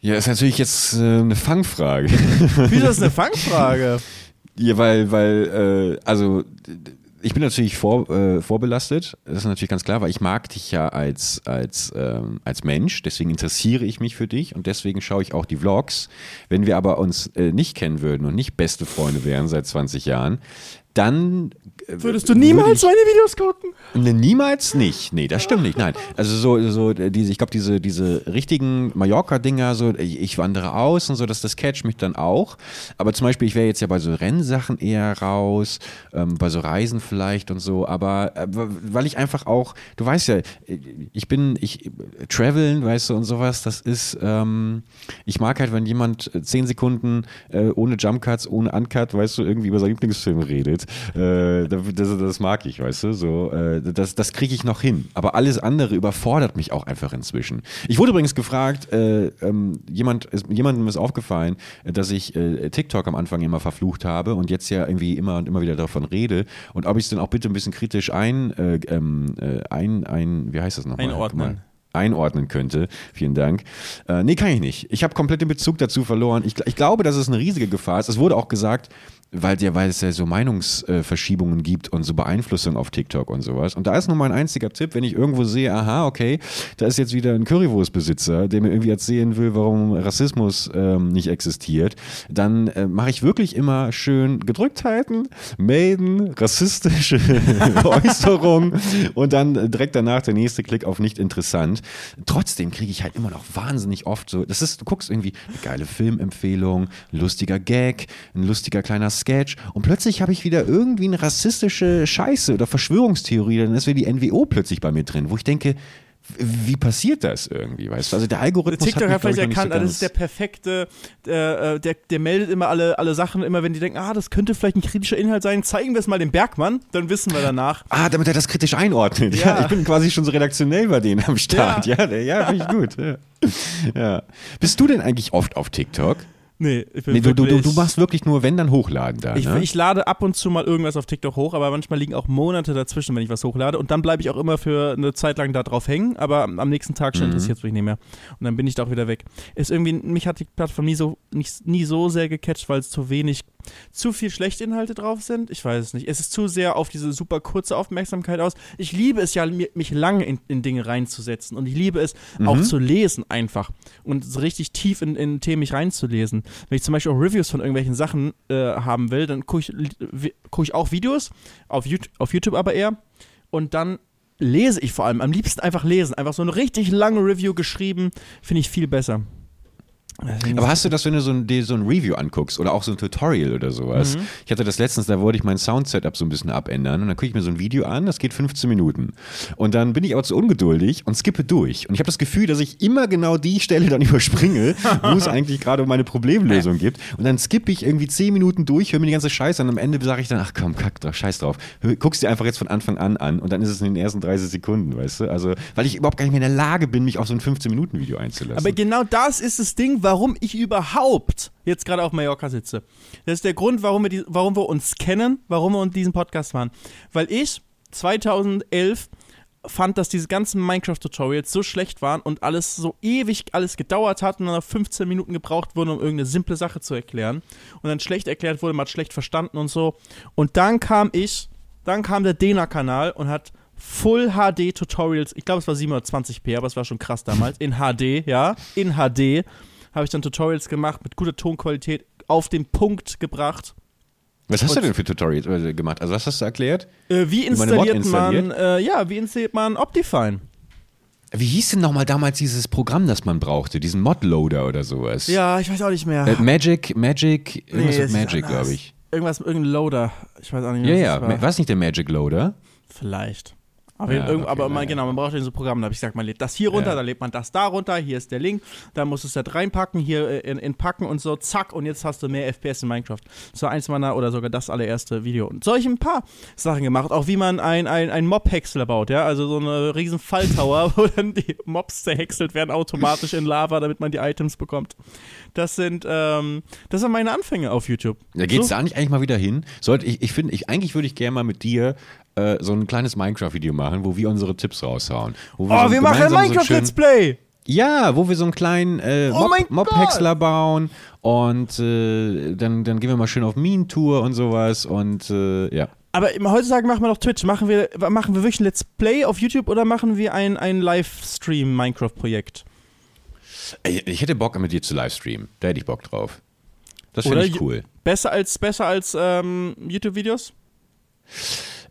Ja, ist natürlich jetzt äh, eine Fangfrage. Wieso ist eine Fangfrage? ja, weil, weil, äh, also ich bin natürlich vor, äh, vorbelastet, das ist natürlich ganz klar, weil ich mag dich ja als, als, ähm, als Mensch, deswegen interessiere ich mich für dich und deswegen schaue ich auch die Vlogs. Wenn wir aber uns äh, nicht kennen würden und nicht beste Freunde wären seit 20 Jahren, dann äh, Würdest du niemals meine Videos gucken? Ne, niemals nicht. Nee, das stimmt nicht. Nein. Also so, so diese, ich glaube, diese, diese richtigen Mallorca-Dinger, so ich, ich, wandere aus und so, das, das catcht mich dann auch. Aber zum Beispiel, ich wäre jetzt ja bei so Rennsachen eher raus, ähm, bei so Reisen vielleicht und so, aber äh, weil ich einfach auch, du weißt ja, ich bin, ich traveln, weißt du, und sowas, das ist, ähm, ich mag halt, wenn jemand zehn Sekunden äh, ohne Jumpcuts, ohne Uncut, weißt du, irgendwie über seinen Lieblingsfilm redet. Äh, das, das mag ich, weißt du, so, äh, das, das kriege ich noch hin. Aber alles andere überfordert mich auch einfach inzwischen. Ich wurde übrigens gefragt, äh, ähm, jemand, ist, jemandem ist aufgefallen, dass ich äh, TikTok am Anfang immer verflucht habe und jetzt ja irgendwie immer und immer wieder davon rede und ob ich es dann auch bitte ein bisschen kritisch ein, äh, ähm, äh, ein, ein, wie heißt das nochmal? Einordnen einordnen könnte. Vielen Dank. Äh, nee, kann ich nicht. Ich habe komplett den Bezug dazu verloren. Ich, ich, glaube, dass es eine riesige Gefahr ist. Es wurde auch gesagt, weil, ja, weil es ja so Meinungsverschiebungen gibt und so Beeinflussung auf TikTok und sowas. Und da ist nur mein einziger Tipp, wenn ich irgendwo sehe, aha, okay, da ist jetzt wieder ein Currywurstbesitzer, der mir irgendwie erzählen will, warum Rassismus ähm, nicht existiert, dann äh, mache ich wirklich immer schön Gedrücktheiten, melden, rassistische Äußerungen und dann direkt danach der nächste Klick auf nicht interessant. trotzdem kriege ich halt immer noch wahnsinnig oft so, das ist, du guckst irgendwie eine geile Filmempfehlung, lustiger Gag, ein lustiger kleiner Sketch und plötzlich habe ich wieder irgendwie eine rassistische Scheiße oder Verschwörungstheorie, dann ist wieder die NWO plötzlich bei mir drin, wo ich denke, wie passiert das irgendwie, weißt du? Also der Algorithmus TikTok hat, mich, vielleicht erkannt, so ah, das ist der perfekte, äh, der, der meldet immer alle, alle Sachen, immer wenn die denken, ah, das könnte vielleicht ein kritischer Inhalt sein, zeigen wir es mal dem Bergmann, dann wissen wir danach. Ah, damit er das kritisch einordnet. Ja. Ja. ich bin quasi schon so redaktionell bei denen am Start. Ja, ja, ja finde ich gut. Ja. ja. Bist du denn eigentlich oft auf TikTok? Nee, ich bin Nee, du, du, du, machst wirklich nur, wenn dann hochladen da. Ich, ne? ich lade ab und zu mal irgendwas auf TikTok hoch, aber manchmal liegen auch Monate dazwischen, wenn ich was hochlade. Und dann bleibe ich auch immer für eine Zeit lang da drauf hängen, aber am am nächsten Tag Mhm. schon interessiert es mich nicht mehr. Und dann bin ich da auch wieder weg. Ist irgendwie, mich hat die Plattform nie so, nicht, nie so sehr gecatcht, weil es zu wenig, zu viel schlechte Inhalte drauf sind. Ich weiß es nicht. Es ist zu sehr auf diese super kurze Aufmerksamkeit aus. Ich liebe es ja, mich lange in, in Dinge reinzusetzen. Und ich liebe es auch Mhm. zu lesen einfach. Und so richtig tief in, in Themen mich reinzulesen. Wenn ich zum Beispiel auch Reviews von irgendwelchen Sachen äh, haben will, dann gucke ich, guck ich auch Videos, auf YouTube, auf YouTube aber eher. Und dann lese ich vor allem. Am liebsten einfach lesen. Einfach so eine richtig lange Review geschrieben, finde ich viel besser. Aber hast du das, wenn du so ein, dir so ein Review anguckst oder auch so ein Tutorial oder sowas? Mhm. Ich hatte das letztens, da wollte ich mein Sound-Setup so ein bisschen abändern und dann gucke ich mir so ein Video an, das geht 15 Minuten. Und dann bin ich aber zu ungeduldig und skippe durch. Und ich habe das Gefühl, dass ich immer genau die Stelle dann überspringe, wo es eigentlich gerade um meine Problemlösung gibt. Und dann skippe ich irgendwie 10 Minuten durch, höre mir die ganze Scheiße und am Ende sage ich dann, ach komm, kack drauf, scheiß drauf. Hör- Guck's dir einfach jetzt von Anfang an an und dann ist es in den ersten 30 Sekunden, weißt du? Also, weil ich überhaupt gar nicht mehr in der Lage bin, mich auf so ein 15-Minuten-Video einzulassen. Aber genau das ist das Ding, warum ich überhaupt jetzt gerade auf Mallorca sitze. Das ist der Grund, warum wir, die, warum wir uns kennen, warum wir uns diesen Podcast machen. Weil ich 2011 fand, dass diese ganzen Minecraft-Tutorials so schlecht waren und alles so ewig alles gedauert hat und dann auf 15 Minuten gebraucht wurde, um irgendeine simple Sache zu erklären. Und dann schlecht erklärt wurde, man hat schlecht verstanden und so. Und dann kam ich, dann kam der Dena-Kanal und hat Full HD Tutorials, ich glaube es war 720p, aber es war schon krass damals, in HD, ja, in HD habe ich dann Tutorials gemacht mit guter Tonqualität, auf den Punkt gebracht. Was hast du denn für Tutorials äh, gemacht? Also was hast du erklärt? Äh, wie Mod installiert man, installiert? äh, ja, wie installiert man Optifine? Wie hieß denn nochmal damals dieses Programm, das man brauchte? Diesen Modloader oder sowas? Ja, ich weiß auch nicht mehr. Äh, Magic, Magic, irgendwas Nee, mit Magic, glaube ich. Irgendwas, irgendein Loader. Ich weiß auch nicht Ja, mehr. ja. war. War es nicht der Magic Loader? Vielleicht. Aber, Ja, okay, aber man, genau, man braucht ja so ein Programm. Da habe ich gesagt, man lädt das hier runter, Ja. dann lädt man das da runter, hier ist der Link, da musst du es da reinpacken, hier äh, in, in packen und so, zack, und jetzt hast du mehr FPS in Minecraft. War eins meiner, oder sogar das allererste Video. Und solche ein paar Sachen gemacht, auch wie man ein, ein, ein Mob-Häcksler baut, ja, also so eine riesen Falltower, wo dann die Mobs zerhäckselt werden automatisch in Lava, damit man die Items bekommt. Das sind, ähm, das sind meine Anfänge auf YouTube. Da geht's so, da nicht eigentlich mal wieder hin? Sollte ich, ich finde, ich, eigentlich würde ich gerne mal mit dir äh, so ein kleines Minecraft-Video machen, wo wir unsere Tipps raushauen. Wo Oh, so wir machen ein so Minecraft-Let's schön- Play! Ja, wo wir so einen kleinen äh, Oh mein Mob- Mob-Häcksler bauen und äh, dann, dann gehen wir mal schön auf Minentour und sowas und äh, ja. Aber heutzutage machen wir doch Twitch. Machen wir, machen wir wirklich ein Let's Play auf YouTube oder machen wir ein, ein Livestream-Minecraft-Projekt? Ich hätte Bock mit dir zu livestreamen. Da hätte ich Bock drauf. Das finde ich cool. Besser als, besser als ähm, YouTube-Videos?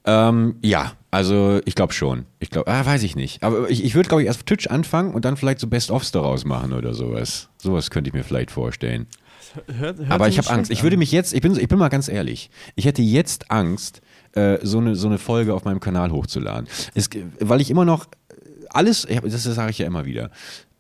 Ähm, ja, also ich glaube schon. Ich glaube, ah, weiß ich nicht. Aber ich, ich würde, glaube ich, erst auf Twitch anfangen und dann vielleicht so Best-ofs daraus machen oder sowas. Sowas könnte ich mir vielleicht vorstellen. Hört, hört Aber ich habe Angst. schlecht Ich würde an. mich jetzt, ich bin, ich bin mal ganz ehrlich, ich hätte jetzt Angst, äh, so, eine, so eine Folge auf meinem Kanal hochzuladen. Es, weil ich immer noch alles, ich hab- das sage ich ja immer wieder,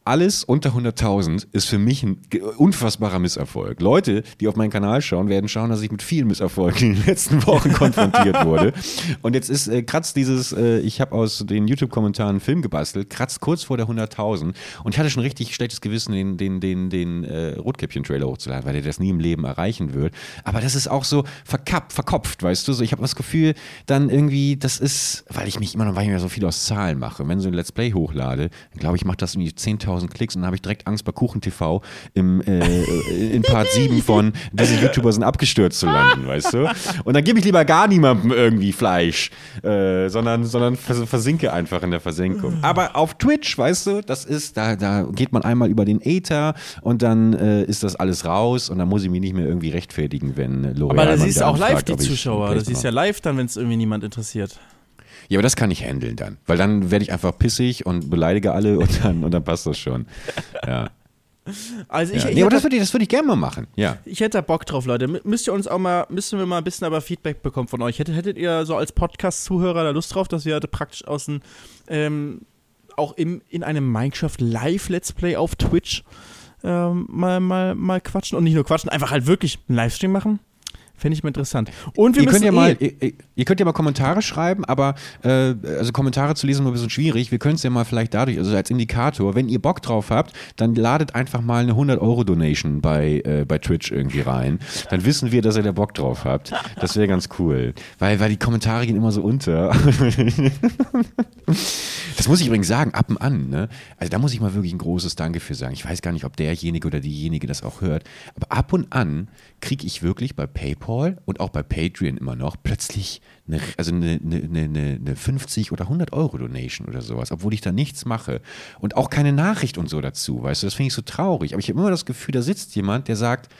alles unter 100.000 ist für mich ein unfassbarer Misserfolg. Leute, die auf meinen Kanal schauen, werden schauen, dass ich mit vielen Misserfolgen in den letzten Wochen konfrontiert wurde. Und jetzt ist äh, kratzt dieses, äh, ich habe aus den YouTube-Kommentaren einen Film gebastelt, kratzt kurz vor der 100.000 und ich hatte schon richtig schlechtes Gewissen, den, den, den, den äh, Rotkäppchen-Trailer hochzuladen, weil der das nie im Leben erreichen wird. Aber das ist auch so verkappt, verkopft, weißt du? So, ich habe das Gefühl, dann irgendwie, das ist, weil ich mich immer noch, weil ich mir so viel aus Zahlen mache. Wenn so ein Let's Play hochlade, glaube ich, macht das irgendwie 10.000 Klicks und dann habe ich direkt Angst bei Kuchen TV im, äh, in Part 7 von diese YouTuber sind abgestürzt zu landen, weißt du? Und dann gebe ich lieber gar niemandem irgendwie Fleisch, äh, sondern, sondern vers versinke einfach in der Versenkung. Aber auf Twitch, weißt du, das ist, da, da geht man einmal über den Äther und dann äh, ist das alles raus und dann muss ich mich nicht mehr irgendwie rechtfertigen, wenn L'Oreal Aber da mal siehst du wieder auch live die Zuschauer. Das siehst ja live dann, wenn es irgendwie niemand interessiert. Ja, aber das kann ich handeln dann. Weil dann werde ich einfach pissig und beleidige alle und dann, und dann passt das schon. Ja. Also ich, ja. ich, Nee, aber das würde ich, das würd ich gerne mal machen. Ja. ich hätte da Bock drauf, Leute. Müsst ihr uns auch mal, müssen wir mal ein bisschen aber Feedback bekommen von euch. Hättet, hättet ihr so als Podcast-Zuhörer da Lust drauf, dass wir praktisch aus dem, ähm, auch im, in einem Minecraft Live-Let's Play auf Twitch ähm, mal, mal, mal quatschen und nicht nur quatschen, einfach halt wirklich einen Livestream machen? Fände ich mal interessant. Und wir Ihr könnt müssen ja mal, eh, ihr, ihr könnt ja mal Kommentare schreiben, aber äh, also Kommentare zu lesen ist ein bisschen schwierig. Wir können es ja mal vielleicht dadurch, also als Indikator, wenn ihr Bock drauf habt, dann ladet einfach mal eine 100 Euro Donation bei äh, bei Twitch irgendwie rein. Dann wissen wir, dass ihr da Bock drauf habt. Das wäre ganz cool, weil weil die Kommentare gehen immer so unter. Das muss ich übrigens sagen, ab und an. Ne? Also da muss ich mal wirklich ein großes Danke für sagen. Ich weiß gar nicht, ob derjenige oder diejenige das auch hört, aber ab und an kriege ich wirklich bei PayPal und auch bei Patreon immer noch plötzlich eine, also eine, eine, eine, eine 50 oder 100 Euro Donation oder sowas, obwohl ich da nichts mache und auch keine Nachricht und so dazu. Weißt du, das finde ich so traurig. Aber ich habe immer das Gefühl, da sitzt jemand, der sagt,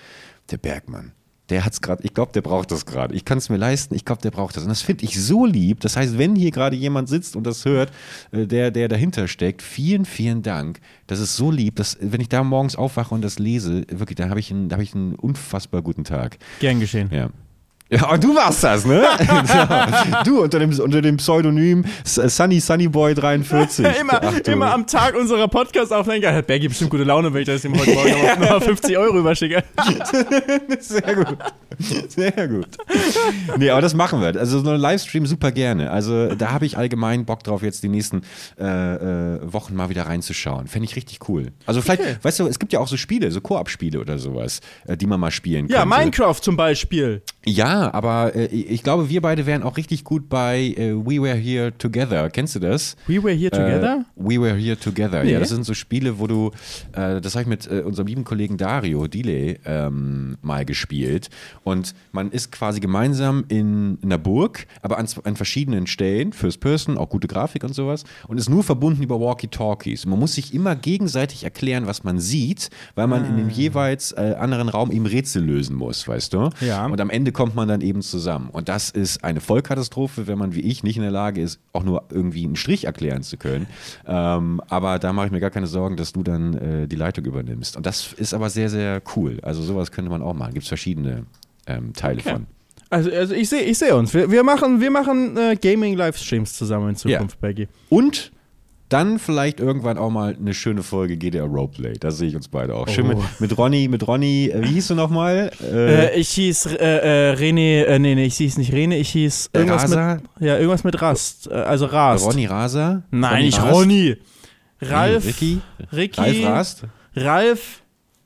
der Bergmann, der hat's gerade, ich glaube, der braucht das gerade. Ich kann es mir leisten, ich glaube, der braucht das. Und das finde ich so lieb. Das heißt, wenn hier gerade jemand sitzt und das hört, äh, der, der dahinter steckt, vielen, vielen Dank. Das ist so lieb, dass, wenn ich da morgens aufwache und das lese, wirklich, da habe ich, einen- da habe ich einen unfassbar guten Tag. gern geschehen. Ja. Ja, du warst das, ne? ja. Du unter dem, unter dem Pseudonym Sunny Sunny Boy 43. immer, Ach, immer am Tag unserer Podcast-Aufnahme. Ja, hat Bergi bestimmt gute Laune, wenn ich das ihm heute Morgen noch mal 50 Euro überschicke. Sehr gut. Sehr gut. Nee, aber das machen wir. Also so ein Livestream super gerne. Also da habe ich allgemein Bock drauf, jetzt die nächsten äh, äh, Wochen mal wieder reinzuschauen. Fände ich richtig cool. Also vielleicht, Okay. weißt du, es gibt ja auch so Spiele, so Koop-Spiele oder sowas, äh, die man mal spielen Ja, könnte. Minecraft zum Beispiel. Ja, aber äh, ich glaube, wir beide wären auch richtig gut bei äh, We Were Here Together. Kennst du das? We were here together? Äh, We Were Here Together. Nee. Ja, das sind so Spiele, wo du, äh, das habe ich mit äh, unserem lieben Kollegen Dario Dile ähm, mal gespielt. Und man ist quasi gemeinsam in, in einer Burg, aber an, an verschiedenen Stellen, First Person, auch gute Grafik und sowas, und ist nur verbunden über Walkie-Talkies. Man muss sich immer gegenseitig erklären, was man sieht, weil man in dem jeweils äh, anderen Raum eben Rätsel lösen muss, weißt du? Ja. Und am Ende kommt man dann eben zusammen. Und das ist eine Vollkatastrophe, wenn man wie ich nicht in der Lage ist, auch nur irgendwie einen Strich erklären zu können. Ähm, aber da mache ich mir gar keine Sorgen, dass du dann äh, die Leitung übernimmst. Und das ist aber sehr, sehr cool. Also sowas könnte man auch machen. Gibt es verschiedene ähm, Teile von. Also, also ich sehe ich seh uns. Wir, wir machen, wir machen äh, Gaming-Livestreams zusammen in Zukunft, Bergi. Und dann vielleicht irgendwann auch mal eine schöne Folge GDR Roleplay. Da sehe ich uns beide auch. Schön mit, Oh. mit Ronny, mit Ronny, äh, wie hieß du nochmal? Äh, Äh, ich hieß äh, äh, René, äh, nee, nee, ich hieß nicht René, ich hieß irgendwas Rasa? mit, ja, irgendwas mit Rast, äh, also Rast. Ronny Raser? Nein, nicht Rast? Ronny. Ralf, Ricky? Ricky, Ralf Rast? Ralf.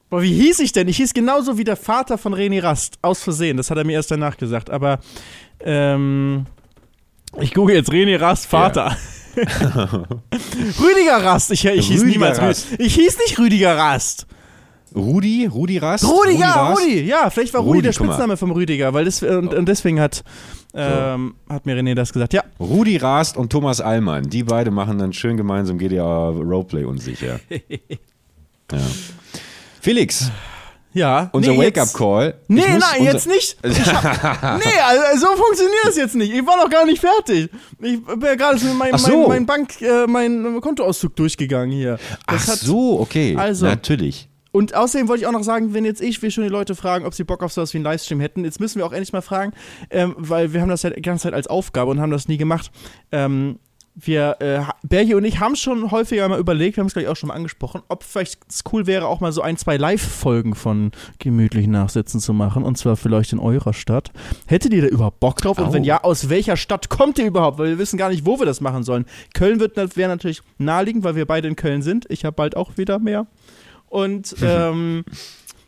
Boah, wie hieß ich denn? Ich hieß genauso wie der Vater von René Rast. Aus Versehen, das hat er mir erst danach gesagt. Aber, ähm, ich google jetzt René Rast Vater. Rüdiger Rast. Ich, ich hieß Rüdiger niemals Rast. Rüdiger. Ich hieß nicht Rüdiger Rast. Rudi? Rudi Rast? Rudi, ja, Rast? Rudi. Ja, vielleicht war Rudi, Rudi, der. Spitzname vom Rüdiger, weil das, und, und deswegen hat, ähm, hat mir René das gesagt. Ja, Rudi Rast und Thomas Allmann, die beide machen dann schön gemeinsam GDA Roleplay unsicher. ja. Felix, ja. unser nee, Wake-up-Call. Nee, muss nein, unser- jetzt nicht. Ich hab, nee, also, so funktioniert das jetzt nicht. Ich war noch gar nicht fertig. Ich bin ja gerade so mein, so. mein, mein Bank, äh, mein Kontoauszug durchgegangen hier. Das Ach hat- so, okay. Also. Natürlich. Und außerdem wollte ich auch noch sagen, wenn jetzt ich, wir schon die Leute fragen, ob sie Bock auf sowas wie einen Livestream hätten, jetzt müssen wir auch endlich mal fragen, ähm, weil wir haben das ja die ganze Zeit als Aufgabe und haben das nie gemacht. Ähm, wir, äh, Bergi und ich haben schon häufiger mal überlegt, wir haben es gleich auch schon mal angesprochen, ob vielleicht es cool wäre, auch mal so ein, zwei Live-Folgen von gemütlichen Nachsitzen zu machen, und zwar vielleicht in eurer Stadt. Hättet ihr da überhaupt Bock drauf? Und Au. wenn ja, aus welcher Stadt kommt ihr überhaupt? Weil wir wissen gar nicht, wo wir das machen sollen. Köln wäre natürlich naheliegend, weil wir beide in Köln sind. Ich habe bald auch wieder mehr. Und ähm,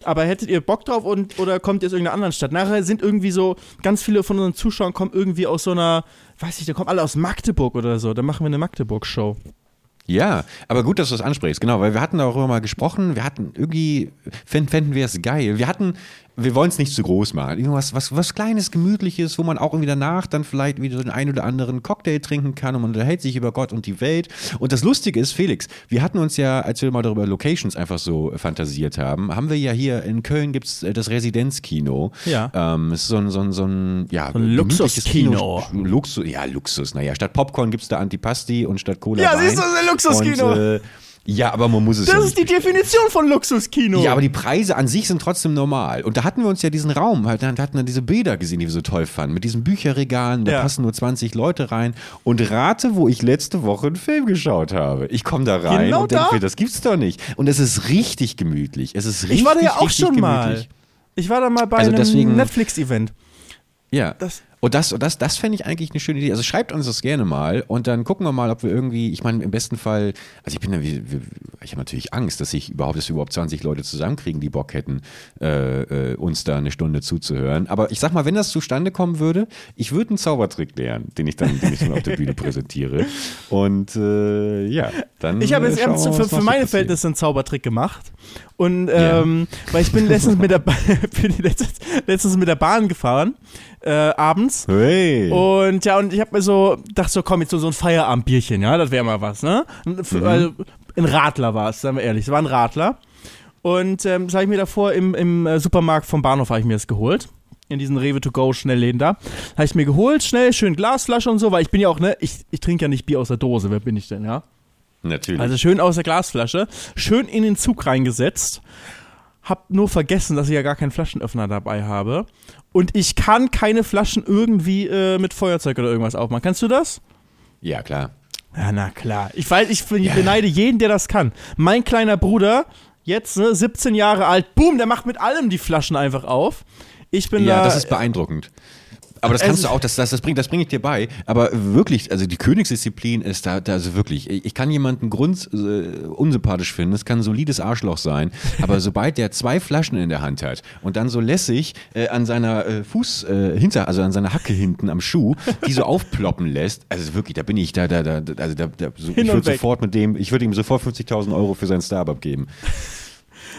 aber hättet ihr Bock drauf und oder kommt ihr aus irgendeiner anderen Stadt? Nachher sind irgendwie so, ganz viele von unseren Zuschauern kommen irgendwie aus so einer, weiß ich, da kommen alle aus Magdeburg oder so. Dann machen wir eine Magdeburg-Show. Ja, aber gut, dass du das ansprichst, genau, weil wir hatten darüber mal gesprochen, wir hatten irgendwie, fänden, wir es geil. Wir hatten wir wollen es nicht zu groß machen. Irgendwas, was, was Kleines, Gemütliches, wo man auch irgendwie danach dann vielleicht wieder so den einen oder anderen Cocktail trinken kann und man unterhält sich über Gott und die Welt. Und das Lustige ist, Felix, wir hatten uns ja, als wir mal darüber Locations einfach so fantasiert haben, haben wir ja hier in Köln gibt es das Residenzkino. Ja. Ähm, es ist so ein, so ein, so ein, ja, So ein Luxuskino. Kino. Luxus, ja, Luxus. Naja, statt Popcorn gibt es da Antipasti und statt Cola Ja, Wein. siehst du, das ist ein Luxuskino. Und, äh, ja, aber man muss es ja Das nicht ist die Definition von Luxuskino. ja, aber die Preise an sich sind trotzdem normal. Und da hatten wir uns ja diesen Raum, halt, da hatten wir diese Bilder gesehen, die wir so toll fanden, mit diesen Bücherregalen, da Ja. passen nur 20 Leute rein. Und rate, wo ich letzte Woche einen Film geschaut habe. Ich komme da rein Genau und denke mir, das gibt's doch nicht. Und es ist richtig gemütlich. Es ist richtig, ich war da ja auch schon gemütlich. mal. Ich war da mal bei Also einem Netflix-Event. Ja. Das- und das, und das, das fände ich eigentlich eine schöne Idee. Also schreibt uns das gerne mal und dann gucken wir mal, ob wir irgendwie, ich meine, im besten Fall, also ich bin ja, ich habe natürlich Angst, dass ich überhaupt, dass wir überhaupt 20 Leute zusammenkriegen, die Bock hätten, äh, äh, uns da eine Stunde zuzuhören. Aber ich sag mal, wenn das zustande kommen würde, ich würde einen Zaubertrick lernen, den ich dann, den ich dann auf der Bühne präsentiere. Und äh, ja, dann. Ich habe jetzt äh, mal, für, für so meine. Verhältnisse einen Zaubertrick gemacht. Und ähm, weil ich bin letztens mit der, bin letztens, letztens mit der Bahn gefahren, äh, abends. Hey. Und ja, und ich habe mir so, dachte so, komm, jetzt so, so ein Feierabendbierchen, ja, das wäre mal was, ne? Und f- Also, ein Radler war es, seien wir ehrlich, es war ein Radler. Und ähm, das habe ich mir davor im, im äh, Supermarkt vom Bahnhof habe ich mir das geholt. In diesen Rewe to go Schnellläden da. Habe ich mir geholt, schnell, schön Glasflasche und so, weil ich bin ja auch, ne, ich, ich trinke ja nicht Bier aus der Dose, wer bin ich denn, ja? Natürlich. Also schön aus der Glasflasche, schön in den Zug reingesetzt. Hab nur vergessen, dass ich ja gar keinen Flaschenöffner dabei habe. Und ich kann keine Flaschen irgendwie äh, mit Feuerzeug oder irgendwas aufmachen. Kannst du das? ja, klar. Ja, na klar. Ich weiß, ich beneide jeden, der das kann. Mein kleiner Bruder, jetzt ne, 17 Jahre alt, boom, der macht mit allem die Flaschen einfach auf. Ich bin Ja, da. das ist bebeeindruckend. Aber das kannst Also- du auch, das, das, das bringe das bring ich dir bei. Aber wirklich, also die Königsdisziplin ist da, da also wirklich, ich kann jemanden grund äh, unsympathisch finden, es kann ein solides Arschloch sein, aber sobald der zwei Flaschen in der Hand hat und dann so lässig äh, an seiner äh, Fuß, äh, hinter, also an seiner Hacke hinten am Schuh, die so aufploppen lässt, also wirklich, da bin ich, da, da, da, also da, da so, ich würde sofort mit dem, ich würde ihm sofort 50.000 Euro für sein Startup geben.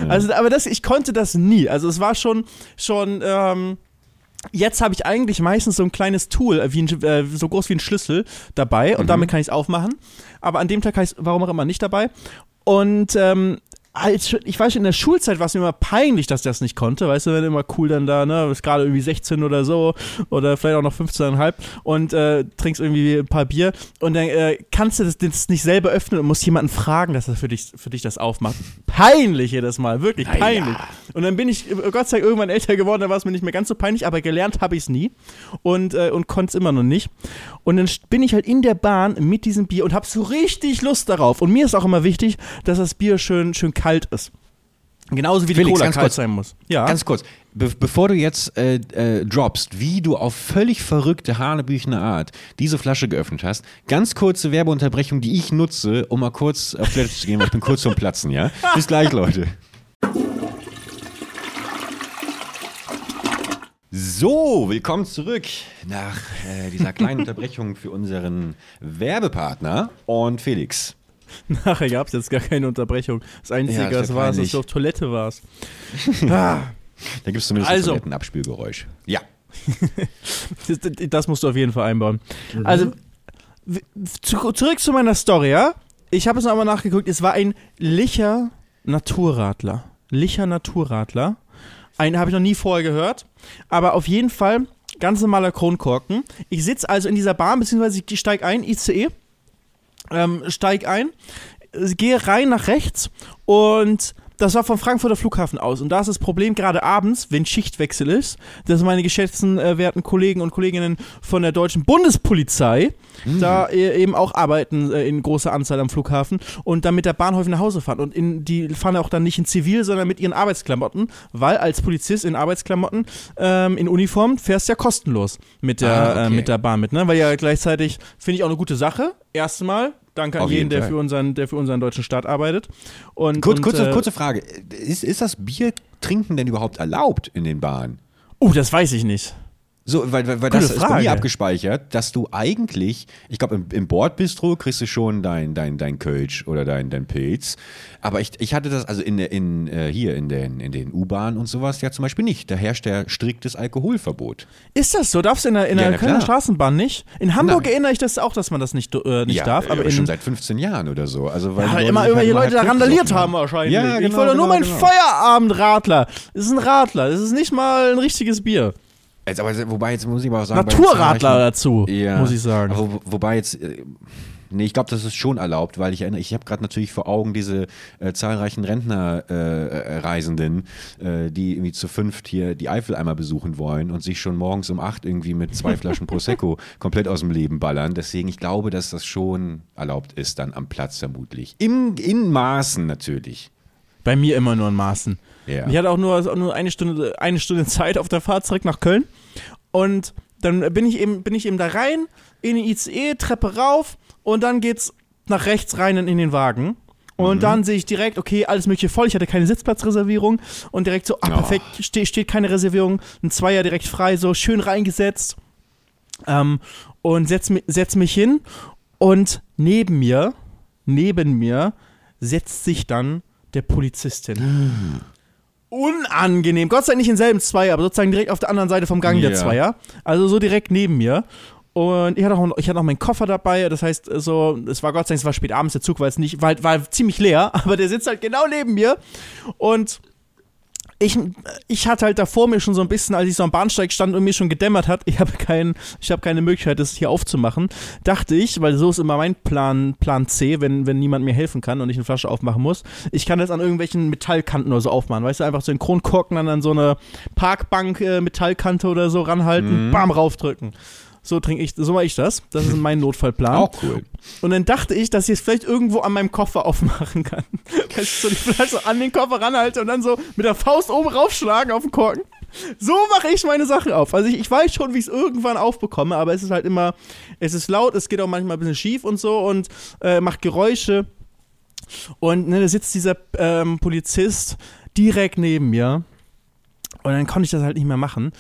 Also, aber das, ich konnte das nie. Also es war schon, schon, ähm, jetzt habe ich eigentlich meistens so ein kleines Tool, äh, wie ein, äh, so groß wie ein Schlüssel dabei und damit kann ich es aufmachen. Aber an dem Tag habe ich es, warum auch immer, nicht dabei. Und ähm, als, ich weiß in der Schulzeit war es mir immer peinlich, dass ich das nicht konnte. Weißt du, wenn immer cool dann da, ne, bist gerade irgendwie 16 oder so oder vielleicht auch noch 15,5 und äh, trinkst irgendwie ein paar Bier und dann äh, kannst du das, das nicht selber öffnen und musst jemanden fragen, dass er für dich, für dich das aufmacht. Peinlich jedes Mal, wirklich Na ja. peinlich. Und dann bin ich, äh, Gott sei Dank, irgendwann älter geworden, da war es mir nicht mehr ganz so peinlich, aber gelernt habe ich es nie und, äh, und konnte es immer noch nicht. Und dann bin ich halt in der Bahn mit diesem Bier und habe so richtig Lust darauf. Und mir ist auch immer wichtig, dass das Bier schön, schön kalt ist. Genauso wie die Felix, Cola ganz kalt kurz. sein muss. Ja. Ganz kurz, be bevor du jetzt äh, äh, droppst, wie du auf völlig verrückte, hanebüchene Art diese Flasche geöffnet hast, ganz kurze Werbeunterbrechung, die ich nutze, um mal kurz auf Toilette zu gehen, weil ich bin kurz zum Platzen, ja? Bis gleich, Leute. So, willkommen zurück nach äh, dieser kleinen Unterbrechung für unseren Werbepartner und Felix. Nachher gab es jetzt gar keine Unterbrechung. Das Einzige, Ja, das war, dass du auf Toilette warst. ah, Da gibt es zumindest Also. ein Toilettenabspülgeräusch. Ja. das, das musst du auf jeden Fall einbauen. Also, w- zu, zurück zu meiner Story, ja? Ich habe es nochmal nachgeguckt. Es war ein Licher Naturradler. Licher Naturradler. Einen habe ich noch nie vorher gehört. Aber auf jeden Fall ganz normaler Kronkorken. Ich sitze also in dieser Bahn, beziehungsweise ich steige ein, ICE. Ähm, steig ein, gehe rein nach rechts und das war vom Frankfurter Flughafen aus. Und da ist das Problem gerade abends, wenn Schichtwechsel ist, dass meine geschätzten äh, werten Kollegen und Kolleginnen von der deutschen Bundespolizei da äh, eben auch arbeiten äh, in großer Anzahl am Flughafen und dann mit der Bahn häufig nach Hause fahren. Und in, die fahren auch dann nicht in Zivil, sondern mit ihren Arbeitsklamotten, weil als Polizist in Arbeitsklamotten ähm, in Uniform fährst ja kostenlos mit der, Ah, okay. äh, mit der Bahn mit. Ne? Weil ja gleichzeitig, finde ich auch eine gute Sache. Erstmal, danke an Auf jeden, jeden der für, unseren, der für unseren deutschen Staat arbeitet. Und, Kurz, und, kurze, äh, kurze Frage. Ist, ist das Bier trinken denn überhaupt erlaubt in den Bahnen? Oh, das weiß ich nicht. So, weil, weil, weil das ist bei mir abgespeichert, dass du eigentlich, ich glaube, im, im Bordbistro kriegst du schon dein, dein, dein Kölsch oder dein, dein Pilz. Aber ich, ich hatte das, also in, in, äh, hier in den, in den U-Bahnen und sowas ja zum Beispiel nicht. Da herrscht der striktes Alkoholverbot. Ist das so? Darfst du in der, in der Kölner Straßenbahn nicht? In Hamburg Nein. erinnere ich das auch, dass man das nicht, äh, nicht ja, darf. Aber, aber schon seit 15 Jahren oder so. Also, weil ja, immer irgendwelche halt Leute da randaliert haben wahrscheinlich. Ja, genau, ich wollte genau, nur meinen genau. Feierabendradler. Das ist ein Radler. Das ist nicht mal ein richtiges Bier. Jetzt, aber, wobei, jetzt muss ich mal auch sagen. Naturradler dazu, ja, muss ich sagen. Wo, wobei jetzt. Äh, nee, ich glaube, das ist schon erlaubt, weil ich erinnere, ich habe gerade natürlich vor Augen diese äh, zahlreichen Rentnerreisenden, äh, äh, die irgendwie zu fünft hier die Eifel einmal besuchen wollen und sich schon morgens um acht irgendwie mit zwei Flaschen Prosecco komplett aus dem Leben ballern. Deswegen, ich glaube, dass das schon erlaubt ist, dann am Platz vermutlich. Im, in Maßen natürlich. Bei mir immer nur in Maßen. Ja. Ich hatte auch nur, nur eine, Stunde, eine Stunde Zeit auf der Fahrt zurück nach Köln. Und dann bin ich eben, bin ich eben da rein, in die ICE, Treppe rauf und dann geht's nach rechts rein in, in den Wagen. Und mhm. dann sehe ich direkt, okay, alles mögliche voll. Ich hatte keine Sitzplatzreservierung und direkt so, ah, perfekt, oh. ste steht keine Reservierung. Ein Zweier direkt frei, so schön reingesetzt. Ähm, und setz, setz mich hin und neben mir, neben mir setzt sich dann der Polizistin. Unangenehm. Gott sei Dank nicht in selben Zweier, aber sozusagen direkt auf der anderen Seite vom Gang ja. der Zweier. Also so direkt neben mir. Und ich hatte, auch, ich hatte auch meinen Koffer dabei. Das heißt, so, es war Gott sei Dank, es war spät abends, der Zug war jetzt nicht, war, war ziemlich leer, aber der sitzt halt genau neben mir. Und ich, ich hatte halt da vor mir schon so ein bisschen, als ich so am Bahnsteig stand und mir schon gedämmert hat, ich habe kein, ich habe keine Möglichkeit, das hier aufzumachen, dachte ich, weil so ist immer mein Plan, Plan C, wenn, wenn niemand mir helfen kann und ich eine Flasche aufmachen muss, ich kann das an irgendwelchen Metallkanten oder so aufmachen, weißt du, einfach so den Kronkorken dann an so eine Parkbank äh, Metallkante oder so ranhalten, mhm. bam, raufdrücken. So trinke ich, so mache ich das. Das ist mein Notfallplan. Auch cool. Und dann dachte ich, dass ich es vielleicht irgendwo an meinem Koffer aufmachen kann. Dass ich so die Flasche an den Koffer ranhalte und dann so mit der Faust oben raufschlagen auf den Korken. So mache ich meine Sachen auf. Also ich, ich weiß schon, wie ich es irgendwann aufbekomme, aber es ist halt immer, es ist laut, es geht auch manchmal ein bisschen schief und so und äh, macht Geräusche. Und ne, da sitzt dieser ähm, Polizist direkt neben mir. Und dann konnte ich das halt nicht mehr machen.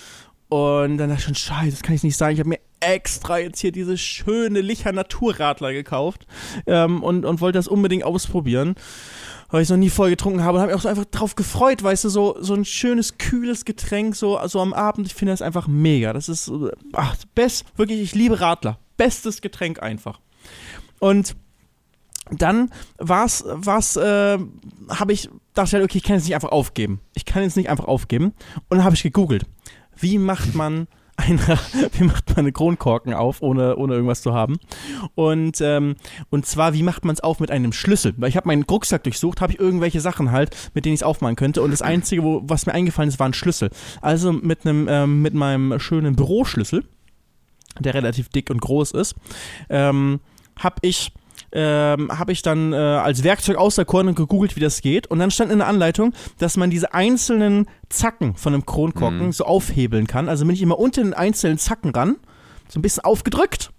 Und dann dachte ich schon, scheiße, das kann ich nicht sagen. Ich habe mir extra jetzt hier diese schöne Licher Naturradler gekauft ähm, und, und wollte das unbedingt ausprobieren. Weil ich noch nie voll getrunken habe und habe mich auch so einfach drauf gefreut, weißt du, so, so ein schönes, kühles Getränk, so, so am Abend. Ich finde das einfach mega. Das ist, ach, best, wirklich, ich liebe Radler. Bestes Getränk einfach. Und dann war's, was, äh, habe ich, dachte ich, okay, ich kann jetzt nicht einfach aufgeben. Ich kann jetzt nicht einfach aufgeben. Und dann habe ich gegoogelt wie macht man ein, wie macht man eine Kronkorken auf, ohne, ohne irgendwas zu haben. Und, ähm, und zwar, wie macht man es auf mit einem Schlüssel? Weil ich habe meinen Rucksack durchsucht, habe ich irgendwelche Sachen halt, mit denen ich es aufmachen könnte. Und das Einzige, wo, was mir eingefallen ist, war ein Schlüssel. Also mit, einem, ähm, mit meinem schönen Büroschlüssel, der relativ dick und groß ist, ähm, habe ich ähm, habe ich dann äh, als Werkzeug auserkoren und gegoogelt, wie das geht. Und dann stand in der Anleitung, dass man diese einzelnen Zacken von einem Kronkorken mhm. so aufhebeln kann. Also bin ich immer unter den einzelnen Zacken ran, so ein bisschen aufgedrückt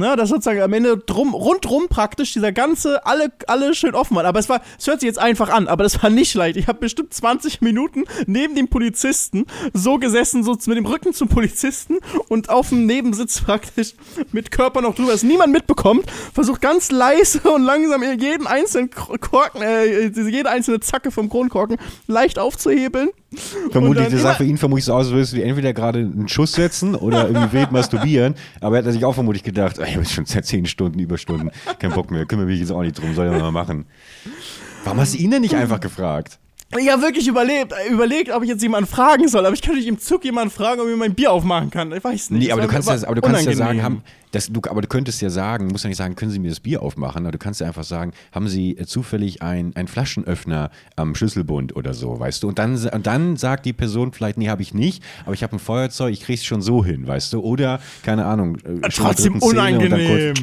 Ne, das sozusagen am Ende drum, rundrum praktisch dieser ganze, alle, alle schön offen waren. Aber es war, es hört sich jetzt einfach an, aber das war nicht leicht. Ich habe bestimmt 20 Minuten neben dem Polizisten so gesessen, so mit dem Rücken zum Polizisten und auf dem Nebensitz praktisch mit Körper noch drüber, dass niemand mitbekommt. Versucht ganz leise und langsam jeden einzelnen Korken, äh, jede einzelne Zacke vom Kronkorken leicht aufzuhebeln. Vermutlich, das sah für ihn vermutlich so aus, als würdest du entweder gerade einen Schuss setzen oder irgendwie wild masturbieren. Aber er hat sich auch vermutlich gedacht, ich habe schon seit zehn Stunden, Überstunden, kein Bock mehr, kümmere mich jetzt auch nicht drum, soll ich mal machen. Warum hast du ihn denn nicht einfach gefragt? Ich habe wirklich überlebt, überlegt, ob ich jetzt jemanden fragen soll, aber ich kann nicht im Zug jemanden fragen, ob er mir mein Bier aufmachen kann. Ich weiß nicht. Nee, aber du kannst, ja, aber du kannst ja sagen, haben, das, du, aber du könntest ja sagen, musst ja nicht sagen, können Sie mir das Bier aufmachen, aber du kannst ja einfach sagen, haben Sie äh, zufällig einen Flaschenöffner am Schlüsselbund oder so, weißt du? Und dann, und dann sagt die Person vielleicht, nee, habe ich nicht, aber ich habe ein Feuerzeug, ich krieg's schon so hin, weißt du? Oder, keine Ahnung, äh, trotzdem unangenehm.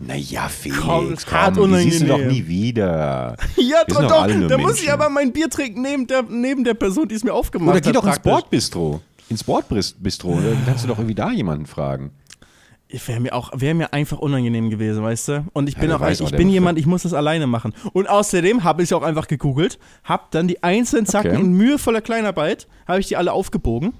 Naja, Felix, komm, komm die siehst du doch nie wieder. ja, doch, doch. Da Menschen. muss ich aber mein Bier trinken neben der, neben der Person, die es mir aufgemacht Oder hat. Oder geh doch ins Bordbistro. Ins Bordbistro. Dann kannst du doch irgendwie da jemanden fragen. Wäre mir auch, wäre mir einfach unangenehm gewesen, weißt du? Und ich bin ja, auch, ich, ich bin jemand, ich muss das alleine machen. Und außerdem habe ich auch einfach gegoogelt, habe dann die einzelnen Zacken okay. in mühevoller Kleinarbeit, habe ich die alle aufgebogen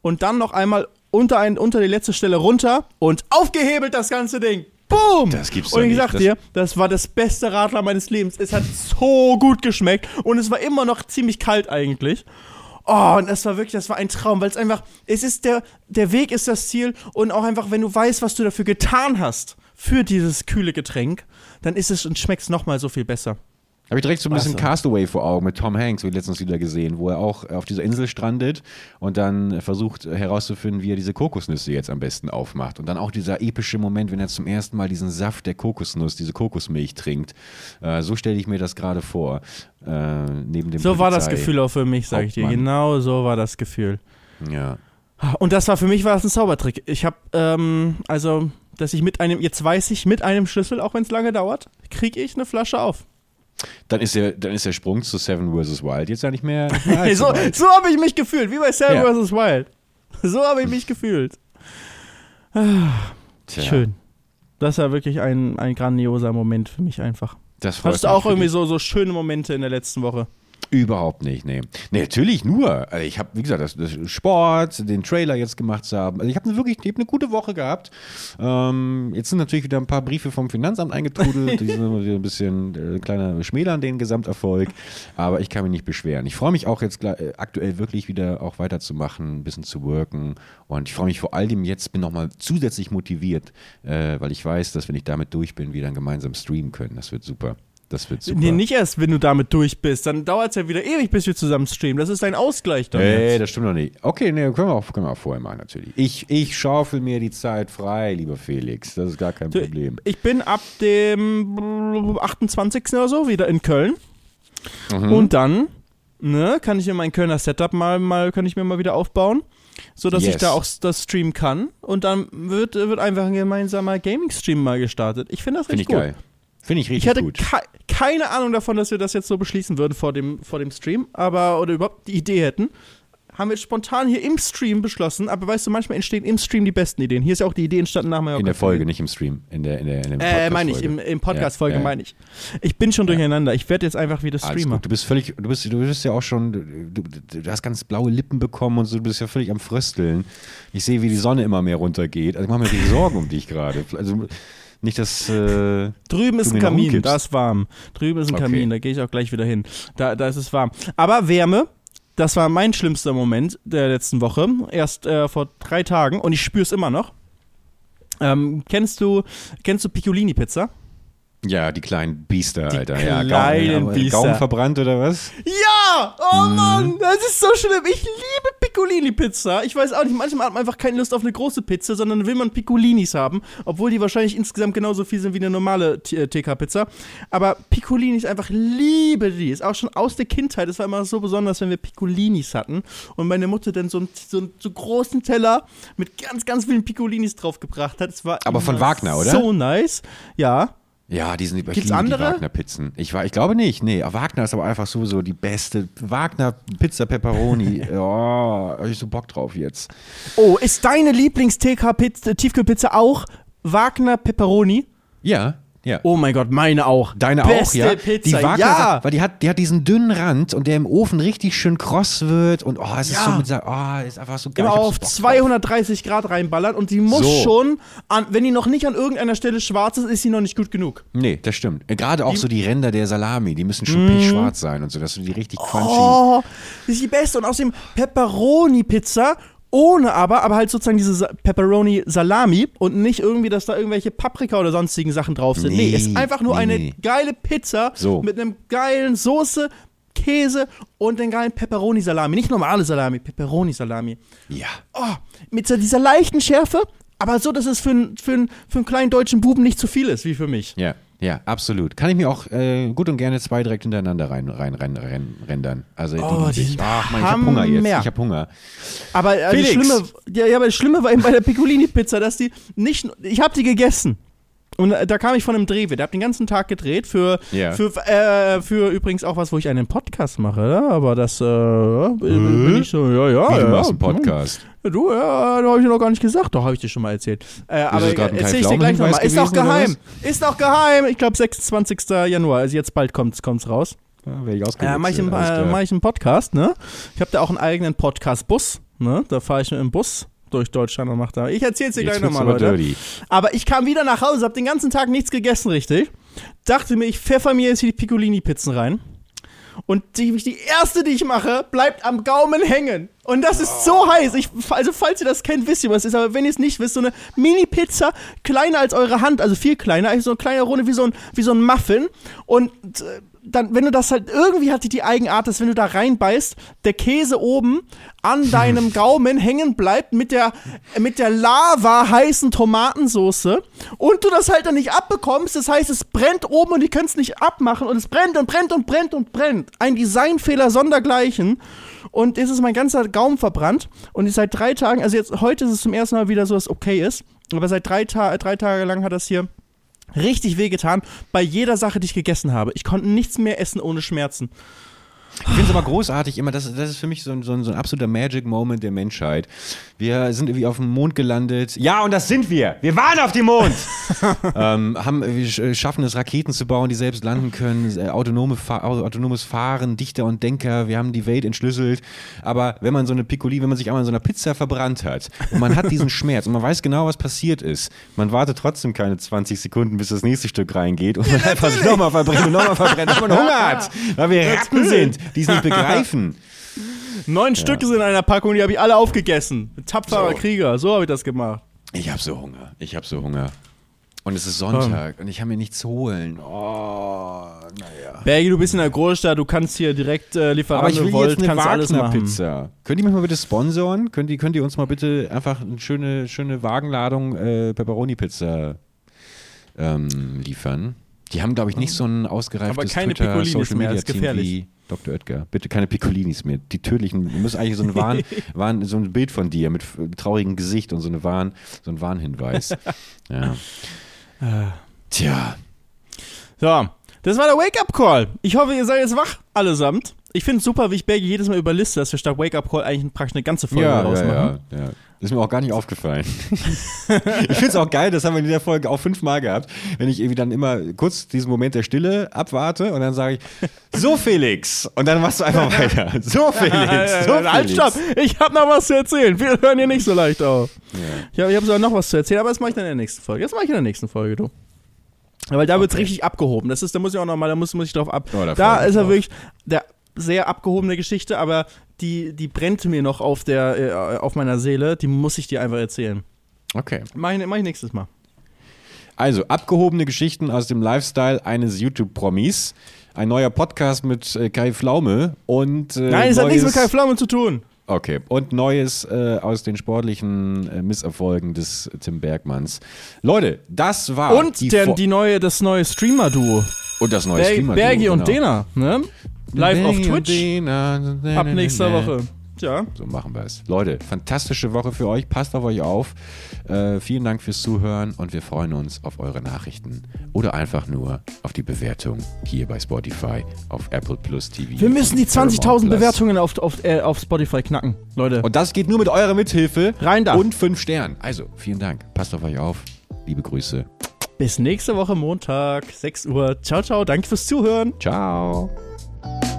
und dann noch einmal unter, ein, unter die letzte Stelle runter und aufgehebelt das ganze Ding. Boom! Das gibt's Und ich sag dir, das war das beste Radler meines Lebens. Es hat so gut geschmeckt und es war immer noch ziemlich kalt eigentlich. Oh, und das war wirklich, das war ein Traum, weil es einfach, es ist der, der Weg ist das Ziel und auch einfach, wenn du weißt, was du dafür getan hast, für dieses kühle Getränk, dann ist es und schmeckt es nochmal so viel besser. Habe ich direkt so ein bisschen Wasser. Castaway vor Augen mit Tom Hanks, wie letztens wieder gesehen, wo er auch auf dieser Insel strandet und dann versucht herauszufinden, wie er diese Kokosnüsse jetzt am besten aufmacht. Und dann auch dieser epische Moment, wenn er zum ersten Mal diesen Saft der Kokosnuss, diese Kokosmilch trinkt. Äh, so stelle ich mir das gerade vor. Äh, neben dem So war das Polizei- Gefühl auch für mich, sag ich dir. Genau so war das Gefühl. Ja. Und das war für mich war das ein Zaubertrick. Ich habe, ähm, also, dass ich mit einem, jetzt weiß ich, mit einem Schlüssel, auch wenn es lange dauert, kriege ich eine Flasche auf. Dann ist, der, dann ist der Sprung zu Seven vs. Wild jetzt ja nicht mehr. So so habe ich mich gefühlt, wie bei Sam Ja. vs. Wild. So habe ich mich gefühlt. Tja, Schön. Das war wirklich ein, ein grandioser Moment für mich einfach. Das freut Hast du auch irgendwie so, so schöne Momente in der letzten Woche? Überhaupt nicht, nee. Nee, natürlich nur. Also ich habe, wie gesagt, das, das Sport, den Trailer jetzt gemacht zu haben. Also ich habe wirklich, ich habe eine gute Woche gehabt. Ähm, jetzt sind natürlich wieder ein paar Briefe vom Finanzamt eingetrudelt. Die sind wieder ein bisschen äh, ein kleiner Schmäler an den Gesamterfolg. Aber ich kann mich nicht beschweren. Ich freue mich auch jetzt äh, aktuell wirklich wieder auch weiterzumachen, ein bisschen zu worken. Und ich freue mich vor allem jetzt, bin nochmal zusätzlich motiviert, äh, weil ich weiß, dass wenn ich damit durch bin, wir dann gemeinsam streamen können. Das wird super. Das wird super. Nee, nicht erst, wenn du damit durch bist. Dann dauert es ja wieder ewig, bis wir zusammen streamen. Das ist dein Ausgleich dann. Nee, jetzt. das stimmt noch nicht. Okay, nee, können wir auch, können wir auch vorher machen, natürlich. Ich, ich schaufel mir die Zeit frei, lieber Felix. Das ist gar kein Du, Problem. Ich bin ab dem 28. oder so wieder in Köln. Mhm. Und dann ne, kann ich mir mein Kölner Setup mal, mal, kann ich mir mal wieder aufbauen, sodass Yes. ich da auch das streamen kann. Und dann wird, wird einfach ein gemeinsamer Gaming-Stream mal gestartet. Ich finde das richtig ich gut. geil. Finde ich Ich richtig hatte gut. kei- keine Ahnung davon, dass wir das jetzt so beschließen würden vor dem, vor dem Stream, aber oder überhaupt die Idee hätten. Haben wir spontan hier im Stream beschlossen, aber weißt du, manchmal entstehen im Stream die besten Ideen. Hier ist ja auch die Idee entstanden nach Mallorca. In der Folge, nicht im Stream. In der, in der, in der Äh, meine ich, im, Podcast-Folge. im Podcast-Folge Ja, ja. meine ich. Ich bin schon durcheinander. Ich werde jetzt einfach wieder Streamer. gut. Du bist völlig, du bist, du bist ja auch schon, du, du, du hast ganz blaue Lippen bekommen und so, du bist ja völlig am Frösteln. Ich sehe, wie die Sonne immer mehr runtergeht. Also ich mache mir die Sorgen um dich gerade. Also nicht, dass, äh, Drüben ist ein Kamin, da ist warm. Drüben ist ein Okay. Kamin, da gehe ich auch gleich wieder hin. Da, da ist es warm. Aber Wärme, das war mein schlimmster Moment der letzten Woche. Erst äh, vor drei Tagen und ich spüre es immer noch. Ähm, kennst du, kennst du Piccolini-Pizza? Ja, die kleinen Biester, Die Alter. Ja, kleinen Gaumen, Biester. Gaumen verbrannt oder was? Ja! Oh Mhm. Mann, das ist so schlimm. Ich liebe Piccolini-Pizza. Ich weiß auch nicht, manchmal hat man einfach keine Lust auf eine große Pizza, sondern will man Piccolinis haben, obwohl die wahrscheinlich insgesamt genauso viel sind wie eine normale T- äh, TK-Pizza. Aber Piccolinis einfach liebe die. Ist auch schon aus der Kindheit. Es war immer so besonders, wenn wir Piccolinis hatten und meine Mutter dann so einen, so einen so großen Teller mit ganz, ganz vielen Piccolinis draufgebracht hat. Es war Aber von Wagner, oder? So nice. Ja. Ja, die sind ich Gibt's liebe die andere? Wagner-Pizzen. Ich, war- ich glaube nicht. Nee, Wagner ist aber einfach sowieso die beste. Wagner Pizza Pepperoni. oh, hab ich so Bock drauf jetzt. Oh, ist deine Lieblings-TK-Tiefkühlpizza auch Wagner Pepperoni? Ja, ja. Oh mein Gott, meine auch. Deine Beste auch, ja? Pizza, die Wagner, ja. weil die hat, die hat diesen dünnen Rand und der im Ofen richtig schön kross wird und oh, es ist Ja. so mit, dieser- oh, ist einfach so geil. Immer auf Bock drauf. 230 Grad reinballern und die muss So. schon, an, wenn die noch nicht an irgendeiner Stelle schwarz ist, ist sie noch nicht gut genug. Nee, das stimmt. Gerade auch so die Ränder der Salami, die müssen schon pechschwarz sein und so, dass du die richtig crunchy. Oh, das ist die beste. Und außerdem Pepperoni-Pizza, ohne aber, aber halt sozusagen diese Sa- Pepperoni-Salami und nicht irgendwie, dass da irgendwelche Paprika oder sonstigen Sachen drauf sind. Nee, Nee, ist einfach nur nee, eine geile Pizza So. mit einem geilen Soße, Käse und den geilen Pepperoni-Salami. Nicht normale Salami, Pepperoni-Salami. Ja. Oh, mit dieser leichten Schärfe, aber so, dass es für, einen- für, einen- für einen kleinen deutschen Buben nicht zu viel ist, wie für mich. Ja, ja, absolut. Kann ich mir auch äh, gut und gerne zwei direkt hintereinander rein, rein, rein, rein rendern. Also Oh, liebe die ich. sind Ach man, ich hab Hunger jetzt. Ich hab Hunger. Aber äh, das. Schlimme, ja, ja, aber das Schlimme war eben bei der Piccolini-Pizza, dass die nicht, ich habe die gegessen. Und äh, da kam ich von einem Dreh, der hat den ganzen Tag gedreht für, Ja. für, äh, für übrigens auch was, wo ich einen Podcast mache, ja? aber das äh, bin bin ich so, ja, ja. Wie, ja, du machst einen Podcast. Du, ja, da habe ich dir noch gar nicht gesagt. Doch, habe ich dir schon mal erzählt. Äh, aber es erzähl ich dir gleich nochmal. Ist oder geheim. Ist doch geheim. Ich glaube 26. Januar, also jetzt bald kommt's, kommt's raus. Ja, werde ich Ja, ausgewechselt. mach ich, einen, äh, mach ich einen Podcast, ne? Ich habe da auch einen eigenen Podcast-Bus, ne? Da fahre ich mit dem Bus durch Deutschland und macht da. Ich erzähl's dir gleich nochmal, aber Leute. dirty. Aber ich kam wieder nach Hause, hab den ganzen Tag nichts gegessen, richtig. Dachte mir, ich pfeffer mir jetzt hier die Piccolini-Pizzen rein. Und die, die erste, die ich mache, bleibt am Gaumen hängen. Und das ist so heiß. Ich, also, falls ihr das kennt, wisst ihr, was es ist. Aber wenn ihr es nicht wisst, so eine Mini-Pizza, kleiner als eure Hand, also viel kleiner, eigentlich so eine kleine Runde wie so ein, wie so ein Muffin. Und äh, dann, wenn du das halt, irgendwie hat die die Eigenart, dass wenn du da reinbeißt, der Käse oben an deinem Gaumen hängen bleibt mit der, mit der lava heißen Tomatensoße und du das halt dann nicht abbekommst. Das heißt, es brennt oben und die können es nicht abmachen und es brennt und brennt und brennt und brennt. Ein Designfehler sondergleichen. Und jetzt ist mein ganzer Gaumen verbrannt und ich seit drei Tagen, also jetzt heute ist es zum ersten Mal wieder so, dass es okay ist, aber seit drei, Ta drei Tage lang hat das hier richtig wehgetan bei jeder Sache, die ich gegessen habe. Ich konnte nichts mehr essen ohne Schmerzen. Ich finde es aber großartig immer, das, das ist für mich so ein, so, ein, so ein absoluter Magic Moment der Menschheit. Wir sind irgendwie auf dem Mond gelandet. Ja, und das sind wir. Wir waren auf dem Mond. ähm, haben, wir sch- schaffen es, Raketen zu bauen, die selbst landen können, äh, autonome Fa autonomes Fahren, Dichter und Denker. Wir haben die Welt entschlüsselt. Aber wenn man so eine Piccoli, wenn man sich einmal in so einer Pizza verbrannt hat und man hat diesen Schmerz und man weiß genau, was passiert ist, man wartet trotzdem keine 20 Sekunden, bis das nächste Stück reingeht und man einfach sich nochmal verbrennt und nochmal verbrennt, weil man Hunger hat, weil wir Ratten sind, die es nicht begreifen. Neun Stücke sind in einer Packung, die habe ich alle aufgegessen. Tapferer So. Krieger, so habe ich das gemacht. Ich habe so Hunger. Ich habe so Hunger. Und es ist Sonntag und ich kann mir nichts holen. Oh, naja. Bergi, du bist in der Großstadt, du kannst hier direkt äh, Lieferando Aber ich will Volt, jetzt eine. Wagner-Pizza. Könnt ihr mich mal bitte sponsoren? Könnt ihr, könnt ihr uns mal bitte einfach eine schöne, schöne Wagenladung äh, Pepperoni-Pizza ähm, liefern? Die haben, glaube ich, nicht so ein ausgereiftes Aber keine Twitter, Piccolinis Social Media das ist Team gefährlich. wie Dr. Oetker. Bitte keine Piccolinis mehr. Die tödlichen. Wir müssen eigentlich so ein, Warn, Warn, so ein Bild von dir mit traurigem Gesicht und so, eine Warn, so ein Warnhinweis. ja. Tja. So, das war der Wake-up-Call. Ich hoffe, ihr seid jetzt wach, allesamt. Ich finde es super, wie ich Bergi jedes Mal überliste, dass wir statt Wake-up-Call eigentlich praktisch eine ganze Folge Ja, daraus ja, machen. ja, ja. Ist mir auch gar nicht aufgefallen. ich finde es auch geil, das haben wir in dieser Folge auch fünfmal gehabt, wenn ich irgendwie dann immer kurz diesen Moment der Stille abwarte und dann sage ich, so Felix. Und dann machst du einfach weiter. So Felix, so Halt, Felix. stopp! Ich habe noch was zu erzählen. Wir hören hier nicht so leicht auf. Ich habe ich hab sogar noch was zu erzählen, aber das mache ich dann in der nächsten Folge. Das mache ich in der nächsten Folge, du. Weil da Okay. richtig abgehoben. Das ist, da muss ich auch noch mal, da muss, muss ich drauf ab. Oh, da da ist er wirklich der sehr abgehobene Geschichte, aber die, die brennt mir noch auf der, äh, auf meiner Seele. Die muss ich dir einfach erzählen. Okay. Mach ich, mach ich nächstes Mal. Also, abgehobene Geschichten aus dem Lifestyle eines YouTube-Promis. Ein neuer Podcast mit äh, Kai Pflaume und äh, Nein, es hat nichts mit Kai Pflaume zu tun. Okay. Und Neues äh, aus den sportlichen äh, Misserfolgen des Tim Bergmanns. Leute, das war Und die der, die neue, das neue Streamer-Duo. und das neue Ber Streamer Bergi und genau. Dena, ne? Live auf Twitch. Ab nächster Woche. Tja. So machen wir es. Leute, fantastische Woche für euch. Passt auf euch auf. Äh, vielen Dank fürs Zuhören und wir freuen uns auf eure Nachrichten oder einfach nur auf die Bewertung hier bei Spotify, auf Apple Plus TV. Wir müssen die und Paramount 20.000 Plus. Bewertungen auf, auf, äh, auf Spotify knacken, Leute. Und das geht nur mit eurer Mithilfe. Rein da. Und fünf Sternen. Also, vielen Dank. Passt auf euch auf. Liebe Grüße. Bis nächste Woche Montag, 6 Uhr. Ciao, ciao. Danke fürs Zuhören. Ciao. Bye.